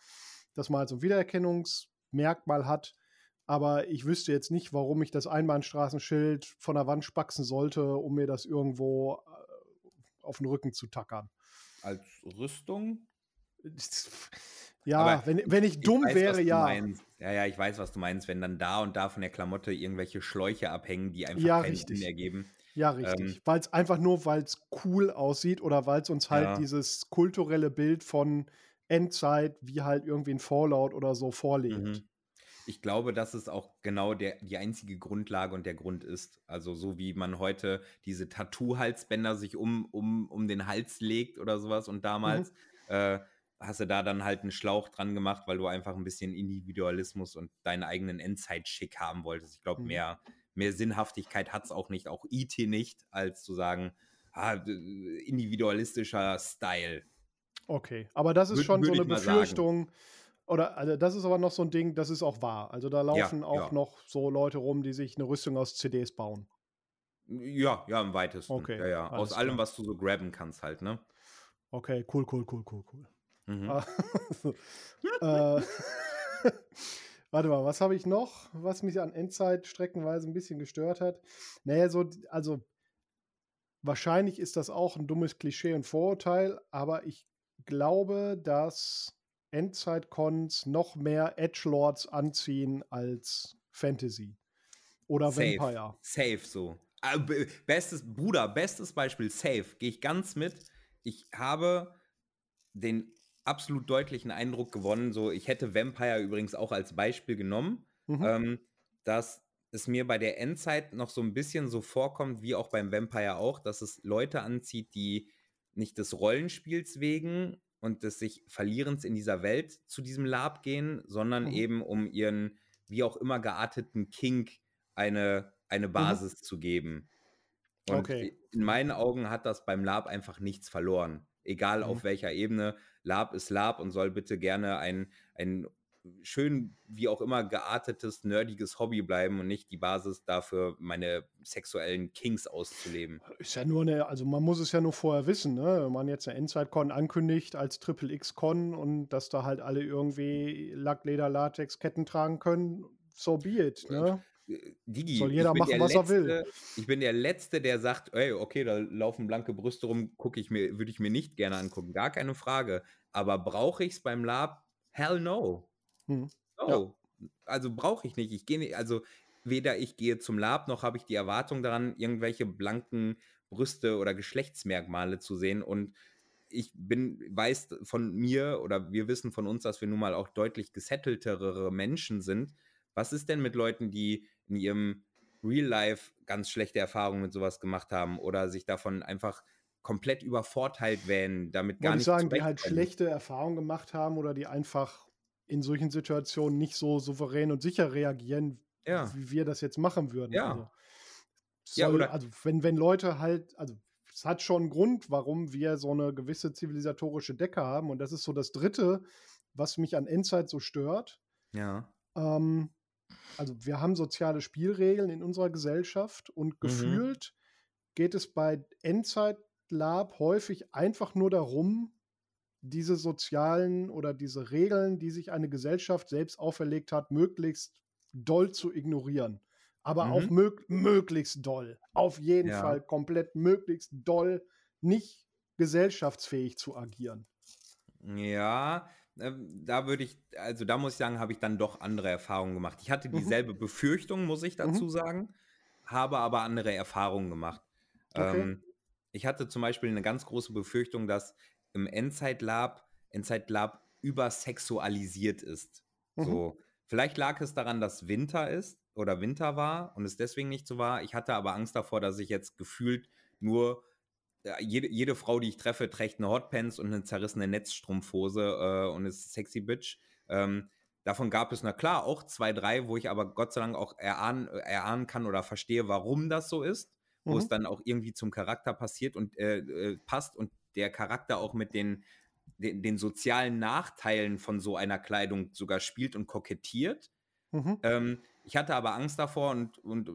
B: Dass man halt so ein Wiedererkennungsmerkmal hat. Aber ich wüsste jetzt nicht, warum ich das Einbahnstraßenschild von der Wand spaxen sollte, um mir das irgendwo auf den Rücken zu tackern.
A: Als Rüstung?
B: Ja, wenn, wenn ich, ich dumm weiß, wäre, ja.
A: Ja, ja, ich weiß, was du meinst, wenn dann da und da von der Klamotte irgendwelche Schläuche abhängen, die einfach ja, keinen richtig. Sinn ergeben.
B: Ja, richtig. Ähm, weil es einfach nur, weil es cool aussieht oder weil es uns halt ja. dieses kulturelle Bild von Endzeit, wie halt irgendwie ein Fallout oder so vorlebt. Mhm
A: ich glaube, dass es auch genau der, die einzige Grundlage und der Grund ist. Also so wie man heute diese Tattoo-Halsbänder sich um, um, um den Hals legt oder sowas und damals mhm. äh, hast du da dann halt einen Schlauch dran gemacht, weil du einfach ein bisschen Individualismus und deinen eigenen Endzeit-Schick haben wolltest. Ich glaube, mhm. mehr, mehr Sinnhaftigkeit hat es auch nicht, auch IT nicht, als zu sagen, ah, individualistischer Style.
B: Okay, aber das ist Wür schon so eine Befürchtung. Sagen oder also das ist aber noch so ein Ding, das ist auch wahr. Also da laufen ja, auch ja. noch so Leute rum, die sich eine Rüstung aus CDs bauen.
A: Ja, ja, im weitesten. Okay. Ja, ja. Aus allem, was du so grabben kannst, halt, ne?
B: Okay, cool, cool, cool, cool, cool. Mhm. äh, warte mal, was habe ich noch, was mich an Endzeit streckenweise ein bisschen gestört hat? Naja, so, also wahrscheinlich ist das auch ein dummes Klischee und Vorurteil, aber ich glaube, dass Endzeit-Cons noch mehr Edgelords anziehen als Fantasy. Oder Safe. Vampire.
A: Safe so. Ah, bestes, Bruder, bestes Beispiel, safe. Gehe ich ganz mit. Ich habe den absolut deutlichen Eindruck gewonnen, so ich hätte Vampire übrigens auch als Beispiel genommen, mhm. ähm, dass es mir bei der Endzeit noch so ein bisschen so vorkommt, wie auch beim Vampire auch, dass es Leute anzieht, die nicht des Rollenspiels wegen und des sich Verlierens in dieser Welt zu diesem Lab gehen, sondern mhm. eben um ihren wie auch immer gearteten Kink eine, eine mhm. Basis mhm. zu geben. Und okay. in meinen Augen hat das beim Lab einfach nichts verloren. Egal mhm. auf welcher Ebene. Lab ist Lab und soll bitte gerne ein, ein schön, wie auch immer, geartetes, nerdiges Hobby bleiben und nicht die Basis dafür, meine sexuellen Kings auszuleben.
B: Ist ja nur eine, also man muss es ja nur vorher wissen, ne? Wenn man jetzt eine Endzeit-Con ankündigt als Triple X-Con und dass da halt alle irgendwie Lack, Leder, Latex, Ketten tragen können, so be it, ne?
A: Digi, Soll jeder machen, was Letzte, er will. Ich bin der Letzte, der sagt, ey, okay, da laufen blanke Brüste rum, gucke ich mir, würde ich mir nicht gerne angucken. Gar keine Frage. Aber brauche ich es beim Lab? Hell no. Hm. Oh, ja. also brauche ich nicht. Ich gehe nicht, also weder ich gehe zum Lab, noch habe ich die Erwartung daran, irgendwelche blanken Brüste oder Geschlechtsmerkmale zu sehen. Und ich bin, weiß von mir oder wir wissen von uns, dass wir nun mal auch deutlich gesetteltere Menschen sind. Was ist denn mit Leuten, die in ihrem Real Life ganz schlechte Erfahrungen mit sowas gemacht haben oder sich davon einfach komplett übervorteilt wähnen, damit gar nicht.
B: Ich sagen, die halt schlechte Erfahrungen gemacht haben oder die einfach in solchen Situationen nicht so souverän und sicher reagieren, ja. wie wir das jetzt machen würden.
A: Ja.
B: Also, soll, ja, oder also wenn, wenn Leute halt, also es hat schon einen Grund, warum wir so eine gewisse zivilisatorische Decke haben. Und das ist so das Dritte, was mich an Endzeit so stört.
A: Ja.
B: Ähm, also wir haben soziale Spielregeln in unserer Gesellschaft und mhm. gefühlt geht es bei Endzeit Lab häufig einfach nur darum, diese sozialen oder diese Regeln, die sich eine Gesellschaft selbst auferlegt hat, möglichst doll zu ignorieren. Aber mhm. auch mög möglichst doll. Auf jeden ja. Fall komplett möglichst doll, nicht gesellschaftsfähig zu agieren.
A: Ja, ähm, da würde ich, also da muss ich sagen, habe ich dann doch andere Erfahrungen gemacht. Ich hatte mhm. dieselbe mhm. Befürchtung, muss ich dazu mhm. sagen, habe aber andere Erfahrungen gemacht. Okay. Ähm, ich hatte zum Beispiel eine ganz große Befürchtung, dass im Endzeitlab, Endzeitlab übersexualisiert ist. Mhm. So, vielleicht lag es daran, dass Winter ist oder Winter war und es deswegen nicht so war. Ich hatte aber Angst davor, dass ich jetzt gefühlt nur jede, jede Frau, die ich treffe, trägt eine Hotpants und eine zerrissene Netzstrumpfhose äh, und ist sexy Bitch. Ähm, davon gab es, na klar, auch zwei, drei, wo ich aber Gott sei Dank auch erahnen, erahnen kann oder verstehe, warum das so ist, wo mhm. es dann auch irgendwie zum Charakter passiert und äh, äh, passt und der Charakter auch mit den, den, den, sozialen Nachteilen von so einer Kleidung sogar spielt und kokettiert. Mhm. Ähm, ich hatte aber Angst davor und, und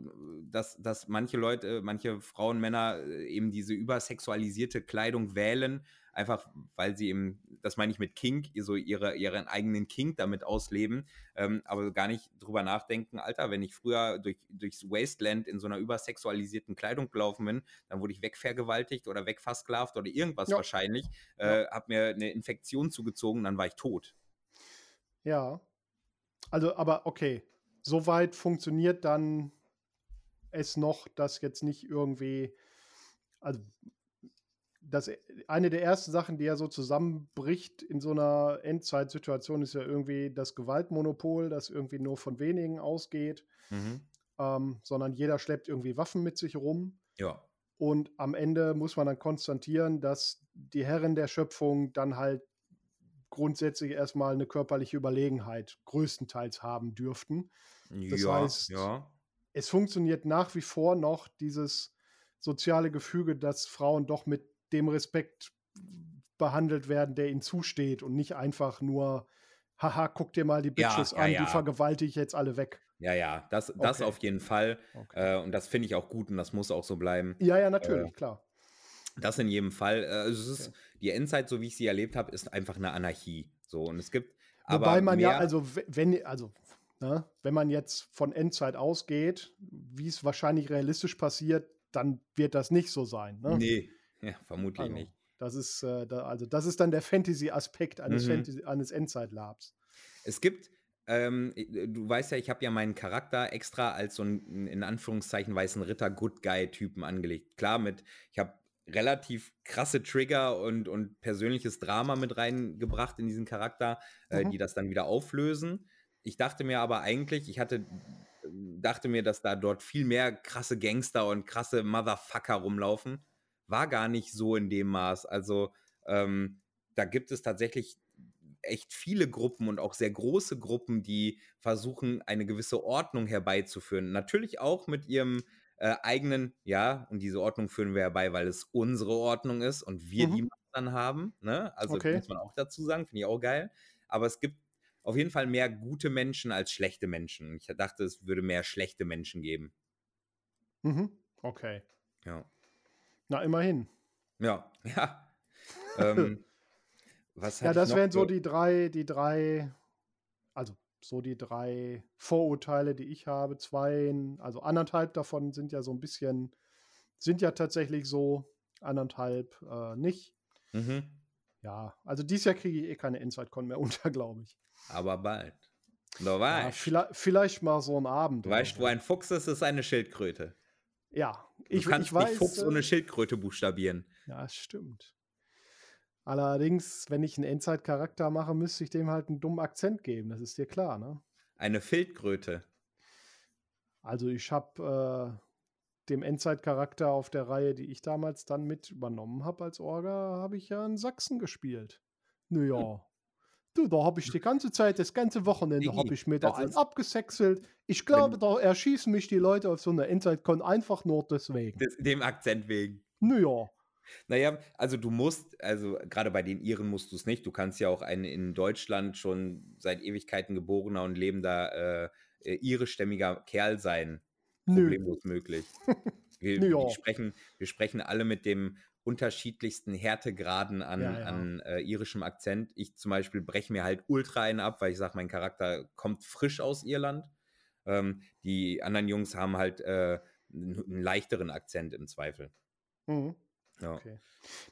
A: dass, dass manche Leute, manche Frauen, Männer äh, eben diese übersexualisierte Kleidung wählen, einfach weil sie eben, das meine ich mit Kink, so ihre, ihren eigenen Kink damit ausleben, ähm, aber gar nicht drüber nachdenken, Alter, wenn ich früher durch, durchs Wasteland in so einer übersexualisierten Kleidung gelaufen bin, dann wurde ich wegvergewaltigt oder wegversklavt oder irgendwas ja. wahrscheinlich, äh, ja. habe mir eine Infektion zugezogen, dann war ich tot.
B: Ja. Also, aber okay, soweit funktioniert dann es noch, dass jetzt nicht irgendwie, also das, eine der ersten Sachen, die ja so zusammenbricht in so einer Endzeitsituation, ist ja irgendwie das Gewaltmonopol, das irgendwie nur von wenigen ausgeht, mhm. ähm, sondern jeder schleppt irgendwie Waffen mit sich rum.
A: Ja.
B: Und am Ende muss man dann konstatieren, dass die Herren der Schöpfung dann halt grundsätzlich erstmal eine körperliche Überlegenheit größtenteils haben dürften. Das ja, heißt, ja. es funktioniert nach wie vor noch dieses soziale Gefüge, dass Frauen doch mit dem Respekt behandelt werden, der ihnen zusteht und nicht einfach nur, haha, guck dir mal die Bitches ja, an, die vergewaltige ich jetzt alle weg.
A: Ja, ja, das, das okay. auf jeden Fall. Okay. Äh, und das finde ich auch gut und das muss auch so bleiben.
B: Ja, ja, natürlich, äh, klar.
A: Das in jedem Fall. Äh, also ist, okay. Die Endzeit, so wie ich sie erlebt habe, ist einfach eine Anarchie. So, und es gibt.
B: Wobei man ja, also, wenn, also, ne, wenn man jetzt von Endzeit ausgeht, wie es wahrscheinlich realistisch passiert, dann wird das nicht so sein. Ne?
A: Nee, ja, vermutlich
B: also,
A: nicht.
B: Das ist, äh, da, also, das ist dann der Fantasy-Aspekt eines, mhm. Fantasy, eines Endzeit-Labs.
A: Es gibt ähm, du weißt ja, ich habe ja meinen Charakter extra als so einen in Anführungszeichen weißen Ritter Good Guy Typen angelegt. Klar mit, ich habe relativ krasse Trigger und, und persönliches Drama mit reingebracht in diesen Charakter, äh, mhm. die das dann wieder auflösen. Ich dachte mir aber eigentlich, ich hatte dachte mir, dass da dort viel mehr krasse Gangster und krasse Motherfucker rumlaufen. War gar nicht so in dem Maß. Also ähm, da gibt es tatsächlich echt viele Gruppen und auch sehr große Gruppen, die versuchen, eine gewisse Ordnung herbeizuführen. Natürlich auch mit ihrem äh, eigenen, ja, und diese Ordnung führen wir herbei, weil es unsere Ordnung ist und wir mhm. die dann haben. Ne? Also okay. muss man auch dazu sagen, finde ich auch geil. Aber es gibt auf jeden Fall mehr gute Menschen als schlechte Menschen. Ich dachte, es würde mehr schlechte Menschen geben.
B: Mhm. Okay.
A: Ja.
B: Na, immerhin.
A: Ja, ja. ähm,
B: was ja, das wären so die drei, die drei, also so die drei Vorurteile, die ich habe. Zwei, also anderthalb davon sind ja so ein bisschen, sind ja tatsächlich so, anderthalb äh, nicht. Mhm. Ja, also dieses Jahr kriege ich eh keine Inside-Con mehr unter, glaube ich.
A: Aber bald. Du weißt. Ja,
B: vielleicht, vielleicht, mal so einen Abend.
A: Du weißt, wo ein Fuchs ist, ist eine Schildkröte.
B: Ja,
A: ich, du kannst ich weiß, nicht Fuchs äh, ohne Schildkröte buchstabieren.
B: Ja, stimmt. Allerdings, wenn ich einen Endzeit-Charakter mache, müsste ich dem halt einen dummen Akzent geben. Das ist dir klar, ne?
A: Eine Filtkröte.
B: Also ich habe äh, dem Endzeit-Charakter auf der Reihe, die ich damals dann mit übernommen habe als Orga, habe ich ja in Sachsen gespielt. Naja. Hm. Du, da habe ich die ganze Zeit, das ganze Wochenende habe ich mir da einen abgesexelt. Ich glaube, da erschießen mich die Leute auf so einer Endzeit-Con einfach nur deswegen.
A: Des, dem Akzent wegen.
B: Naja.
A: Naja, also du musst, also gerade bei den Iren musst du es nicht. Du kannst ja auch ein in Deutschland schon seit Ewigkeiten geborener und lebender äh, äh irischstämmiger Kerl sein. Problemlos Nö. möglich. Wir, wir, sprechen, wir sprechen alle mit dem unterschiedlichsten Härtegraden an, ja, ja. an äh, irischem Akzent. Ich zum Beispiel breche mir halt ultra einen ab, weil ich sage, mein Charakter kommt frisch aus Irland. Ähm, die anderen Jungs haben halt äh, einen leichteren Akzent im Zweifel.
B: Mhm. Ja. Okay.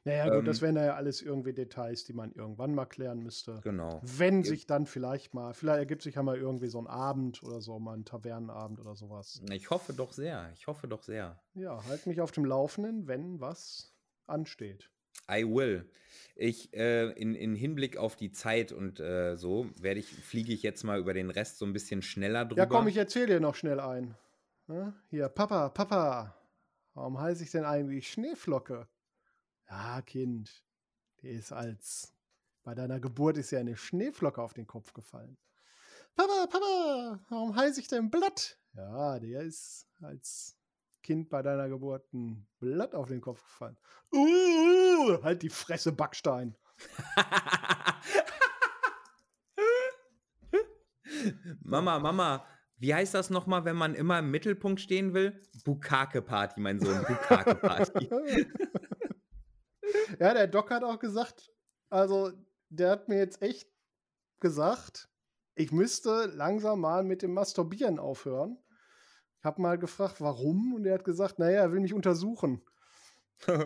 B: Naja, gut, ähm, das wären ja alles irgendwie Details, die man irgendwann mal klären müsste.
A: Genau.
B: Wenn sich dann vielleicht mal, vielleicht ergibt sich ja mal irgendwie so ein Abend oder so, mal ein Tavernenabend oder sowas.
A: Ich hoffe doch sehr. Ich hoffe doch sehr.
B: Ja, halt mich auf dem Laufenden, wenn was ansteht.
A: I will. Ich, äh, in, in Hinblick auf die Zeit und äh, so, werde ich, fliege ich jetzt mal über den Rest so ein bisschen schneller drüber.
B: Ja, komm, ich erzähle dir noch schnell ein. Ja, hier, Papa, Papa, warum heiße ich denn eigentlich Schneeflocke? Ja, Kind, die ist als bei deiner Geburt ist ja eine Schneeflocke auf den Kopf gefallen. Papa, Papa, warum heiße ich denn Blatt? Ja, der ist als Kind bei deiner Geburt ein Blatt auf den Kopf gefallen. Uh, halt die Fresse, Backstein.
A: Mama, Mama, wie heißt das nochmal, wenn man immer im Mittelpunkt stehen will? Bukake-Party, mein Sohn, Bukake-Party.
B: ja, der Doc hat auch gesagt, also der hat mir jetzt echt gesagt, ich müsste langsam mal mit dem Masturbieren aufhören. Ich habe mal gefragt, warum, und er hat gesagt, naja, er will mich untersuchen. oh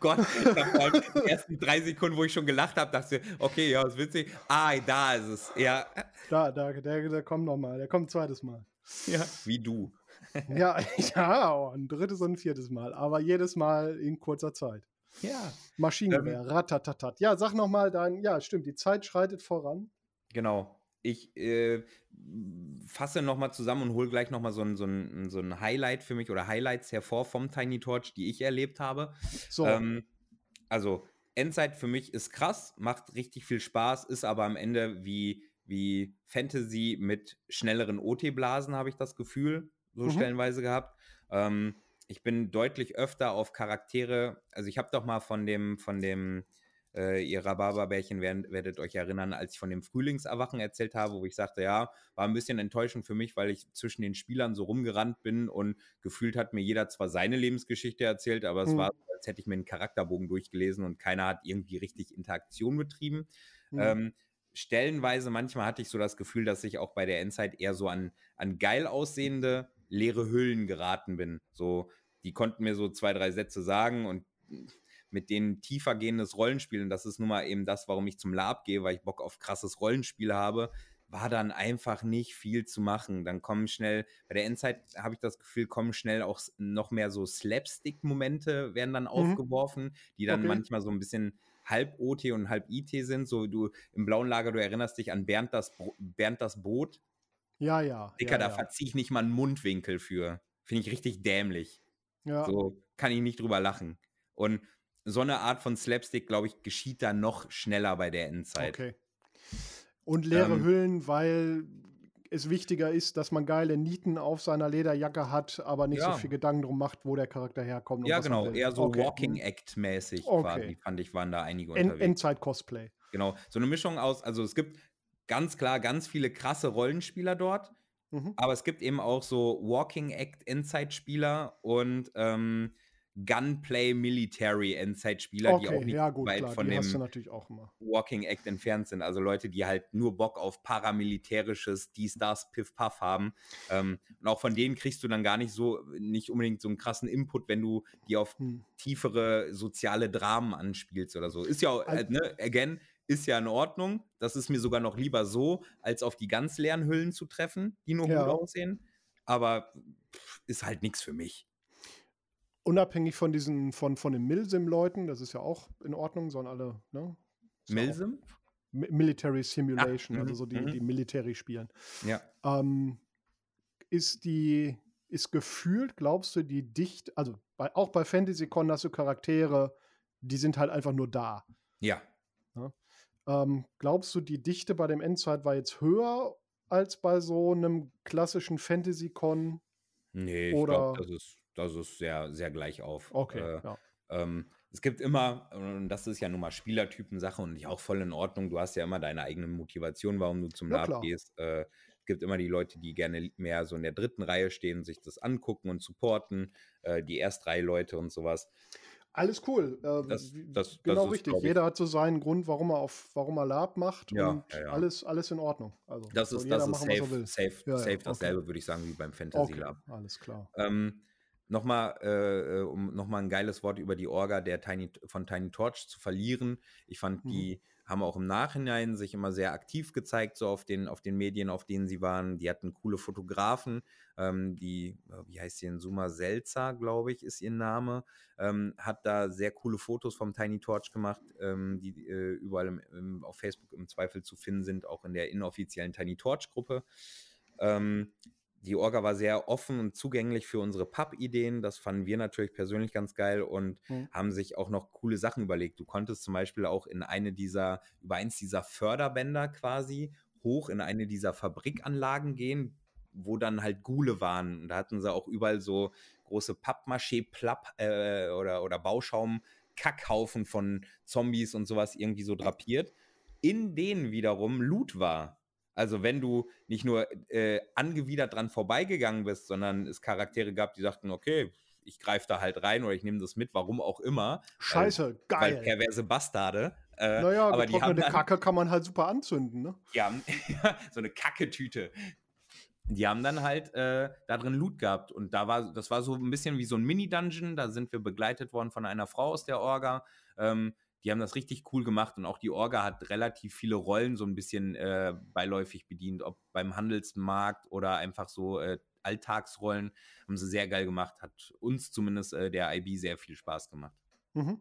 A: Gott, die ersten drei Sekunden, wo ich schon gelacht habe, dachte ich, okay, ja, ist witzig. Ah, da ist es. Ja.
B: Da, da, der, der kommt nochmal, der kommt ein zweites Mal.
A: Ja, wie du.
B: ja, ja, oh, ein drittes und ein viertes Mal, aber jedes Mal in kurzer Zeit.
A: Ja.
B: Maschinengewehr, ähm, ratatatat. Ja, sag nochmal dein, ja, stimmt, die Zeit schreitet voran.
A: Genau ich äh, fasse nochmal zusammen und hole gleich nochmal so ein, so, ein, so ein Highlight für mich oder Highlights hervor vom Tiny Torch, die ich erlebt habe. So. Ähm, also, Endzeit für mich ist krass, macht richtig viel Spaß, ist aber am Ende wie, wie Fantasy mit schnelleren OT-Blasen, habe ich das Gefühl, so mhm. stellenweise gehabt. Ähm, ich bin deutlich öfter auf Charaktere, also ich habe doch mal von dem, von dem äh, ihr Rhabarberbärchen werdet, werdet euch erinnern, als ich von dem Frühlingserwachen erzählt habe, wo ich sagte, ja, war ein bisschen enttäuschend für mich, weil ich zwischen den Spielern so rumgerannt bin und gefühlt hat mir jeder zwar seine Lebensgeschichte erzählt, aber es mhm. war, als hätte ich mir einen Charakterbogen durchgelesen und keiner hat irgendwie richtig Interaktion betrieben. Mhm. Ähm, stellenweise, manchmal hatte ich so das Gefühl, dass ich auch bei der Endzeit eher so an, an geil aussehende leere Hüllen geraten bin. So, die konnten mir so zwei, drei Sätze sagen und mit denen tiefer gehendes Rollenspiel, und das ist nun mal eben das, warum ich zum Lab gehe, weil ich Bock auf krasses Rollenspiel habe, war dann einfach nicht viel zu machen. Dann kommen schnell, bei der Endzeit habe ich das Gefühl, kommen schnell auch noch mehr so Slapstick-Momente werden dann mhm. aufgeworfen, die dann okay. manchmal so ein bisschen halb OT und halb IT sind. So du im blauen Lager, du erinnerst dich an Bernd das, Bernd das Boot.
B: Ja, ja.
A: Dicker,
B: ja,
A: da
B: ja.
A: verziehe ich nicht mal einen Mundwinkel für. Finde ich richtig dämlich. Ja. So kann ich nicht drüber lachen. Und so eine Art von Slapstick, glaube ich, geschieht da noch schneller bei der Endzeit. Okay.
B: Und leere ähm, Hüllen, weil es wichtiger ist, dass man geile Nieten auf seiner Lederjacke hat, aber nicht ja. so viel Gedanken drum macht, wo der Charakter herkommt.
A: Ja, genau, eher so okay. Walking. Act mäßig okay. quasi, fand ich, waren da einige unterwegs.
B: Endzeit-Cosplay.
A: Genau, so eine Mischung aus, also es gibt ganz klar ganz viele krasse Rollenspieler dort, mhm. aber es gibt eben auch so Walking Act Endzeit-Spieler und ähm, Gunplay Military Endzeitspieler, okay, die auch nicht
B: ja, gut,
A: weit
B: klar,
A: von dem
B: Walking
A: Act entfernt sind. Also Leute, die halt nur Bock auf paramilitärisches, dies, das, Piff, Puff haben. Ähm, und auch von denen kriegst du dann gar nicht so, nicht unbedingt so einen krassen Input, wenn du die auf hm. tiefere soziale Dramen anspielst oder so. Ist ja, äh, ne, again, ist ja in Ordnung. Das ist mir sogar noch lieber so, als auf die ganz leeren Hüllen zu treffen, die nur ja. gut aussehen. Aber pff, ist halt nichts für mich
B: unabhängig von diesen, von, von den Milsim-Leuten, das ist ja auch in Ordnung, sollen alle, ne?
A: Milsim?
B: Military Simulation, ah, also so die, mhm. die Military spielen.
A: Ja.
B: Ähm, ist die, ist gefühlt, glaubst du, die dicht, also bei, auch bei FantasyCon hast du Charaktere, die sind halt einfach nur da.
A: Ja.
B: ja? Ähm, glaubst du, die Dichte bei dem Endzeit war jetzt höher als bei so einem klassischen FantasyCon?
A: Nee, ich glaube, das ist das ist sehr, sehr gleich auf.
B: Okay, äh, ja.
A: ähm, es gibt immer, und das ist ja nun mal Spielertypen-Sache und auch voll in Ordnung, du hast ja immer deine eigene Motivation, warum du zum ja, Lab gehst. Äh, gibt immer die Leute, die gerne mehr so in der dritten Reihe stehen, sich das angucken und supporten, äh, die Erstreihe-Leute und sowas.
B: Alles cool. Äh, das, das, genau das richtig. Jeder hat so seinen Grund, warum er auf, warum er Lab macht
A: ja,
B: und
A: ja,
B: alles, alles in Ordnung. Also
A: das ist, das ist machen, safe, safe, safe dasselbe, okay. würde ich sagen, wie beim Fantasy
B: okay,
A: Lab.
B: Alles klar.
A: Ähm, nochmal, äh, um nochmal ein geiles Wort über die Orga der Tiny, von Tiny Torch zu verlieren. Ich fand, mhm. die haben auch im Nachhinein sich immer sehr aktiv gezeigt, so auf den, auf den Medien, auf denen sie waren. Die hatten coole Fotografen, ähm, die, äh, wie heißt sie denn, Suma Selza, glaube ich, ist ihr Name, ähm, hat da sehr coole Fotos vom Tiny Torch gemacht, ähm, die äh, überall im, im, auf Facebook im Zweifel zu finden sind, auch in der inoffiziellen Tiny Torch Gruppe. Ähm, die Orga war sehr offen und zugänglich für unsere Pub-Ideen. Das fanden wir natürlich persönlich ganz geil und mhm. haben sich auch noch coole Sachen überlegt. Du konntest zum Beispiel auch in eine dieser, über eins dieser Förderbänder quasi hoch in eine dieser Fabrikanlagen gehen, wo dann halt Gule waren. Und da hatten sie auch überall so große Pappmaché-Plapp äh, oder, oder Bauschaum-Kackhaufen von Zombies und sowas irgendwie so drapiert, in denen wiederum Loot war. Also wenn du nicht nur äh, angewidert dran vorbeigegangen bist, sondern es Charaktere gab, die sagten, okay, ich greife da halt rein oder ich nehme das mit, warum auch immer.
B: Scheiße,
A: weil,
B: geil.
A: Weil perverse Bastarde.
B: Äh, naja, aber die haben dann, Kacke kann man halt super anzünden, ne?
A: Ja, so eine Kacketüte. Die haben dann halt äh, da drin Loot gehabt und da war, das war so ein bisschen wie so ein Mini-Dungeon. Da sind wir begleitet worden von einer Frau aus der Orga. Ähm, die haben das richtig cool gemacht und auch die Orga hat relativ viele Rollen so ein bisschen äh, beiläufig bedient, ob beim Handelsmarkt oder einfach so äh, Alltagsrollen, haben sie sehr geil gemacht, hat uns zumindest äh, der IB sehr viel Spaß gemacht. Mhm.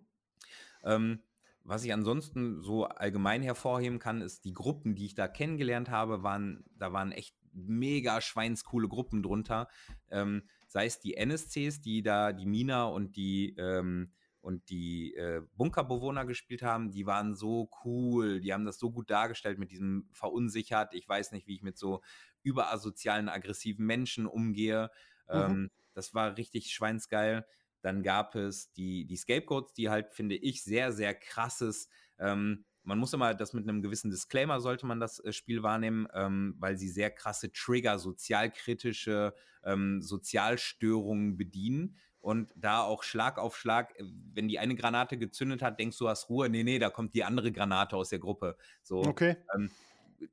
A: Ähm, was ich ansonsten so allgemein hervorheben kann, ist die Gruppen, die ich da kennengelernt habe, waren, da waren echt mega schweinscoole Gruppen drunter. Ähm, sei es die NSCs, die da, die Mina und die ähm, und die äh, Bunkerbewohner gespielt haben, die waren so cool, die haben das so gut dargestellt mit diesem verunsichert, ich weiß nicht, wie ich mit so überasozialen, aggressiven Menschen umgehe. Mhm. Ähm, das war richtig schweinsgeil. Dann gab es die, die Scapegoats, die halt, finde ich, sehr, sehr krasses, ähm, man muss immer das mit einem gewissen Disclaimer sollte man das äh, Spiel wahrnehmen, ähm, weil sie sehr krasse Trigger, sozialkritische ähm, Sozialstörungen bedienen und da auch Schlag auf Schlag, äh, wenn die eine Granate gezündet hat, denkst du, hast Ruhe. Nee, nee, da kommt die andere Granate aus der Gruppe. So,
B: okay.
A: Ähm,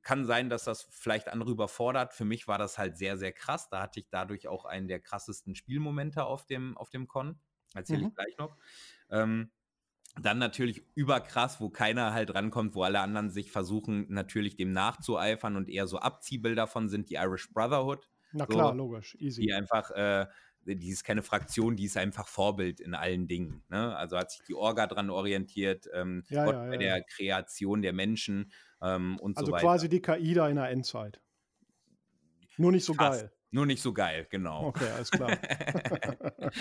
A: kann sein, dass das vielleicht andere überfordert. Für mich war das halt sehr, sehr krass. Da hatte ich dadurch auch einen der krassesten Spielmomente auf dem, auf dem Con. Erzähle mhm. ich gleich noch. Ähm, dann natürlich überkrass, wo keiner halt rankommt, wo alle anderen sich versuchen, natürlich dem nachzueifern und eher so Abziehbilder davon sind die Irish Brotherhood.
B: Na klar, so, logisch,
A: easy. Die einfach äh, die ist keine Fraktion, die ist einfach Vorbild in allen Dingen. Ne? Also hat sich die Orga dran orientiert, ähm, ja, Gott ja, ja, bei der Kreation der Menschen ähm, und
B: also
A: so
B: weiter. Also quasi die KI da in der Endzeit. Nur nicht so Fast. geil.
A: Nur nicht so geil, genau.
B: Okay, alles klar.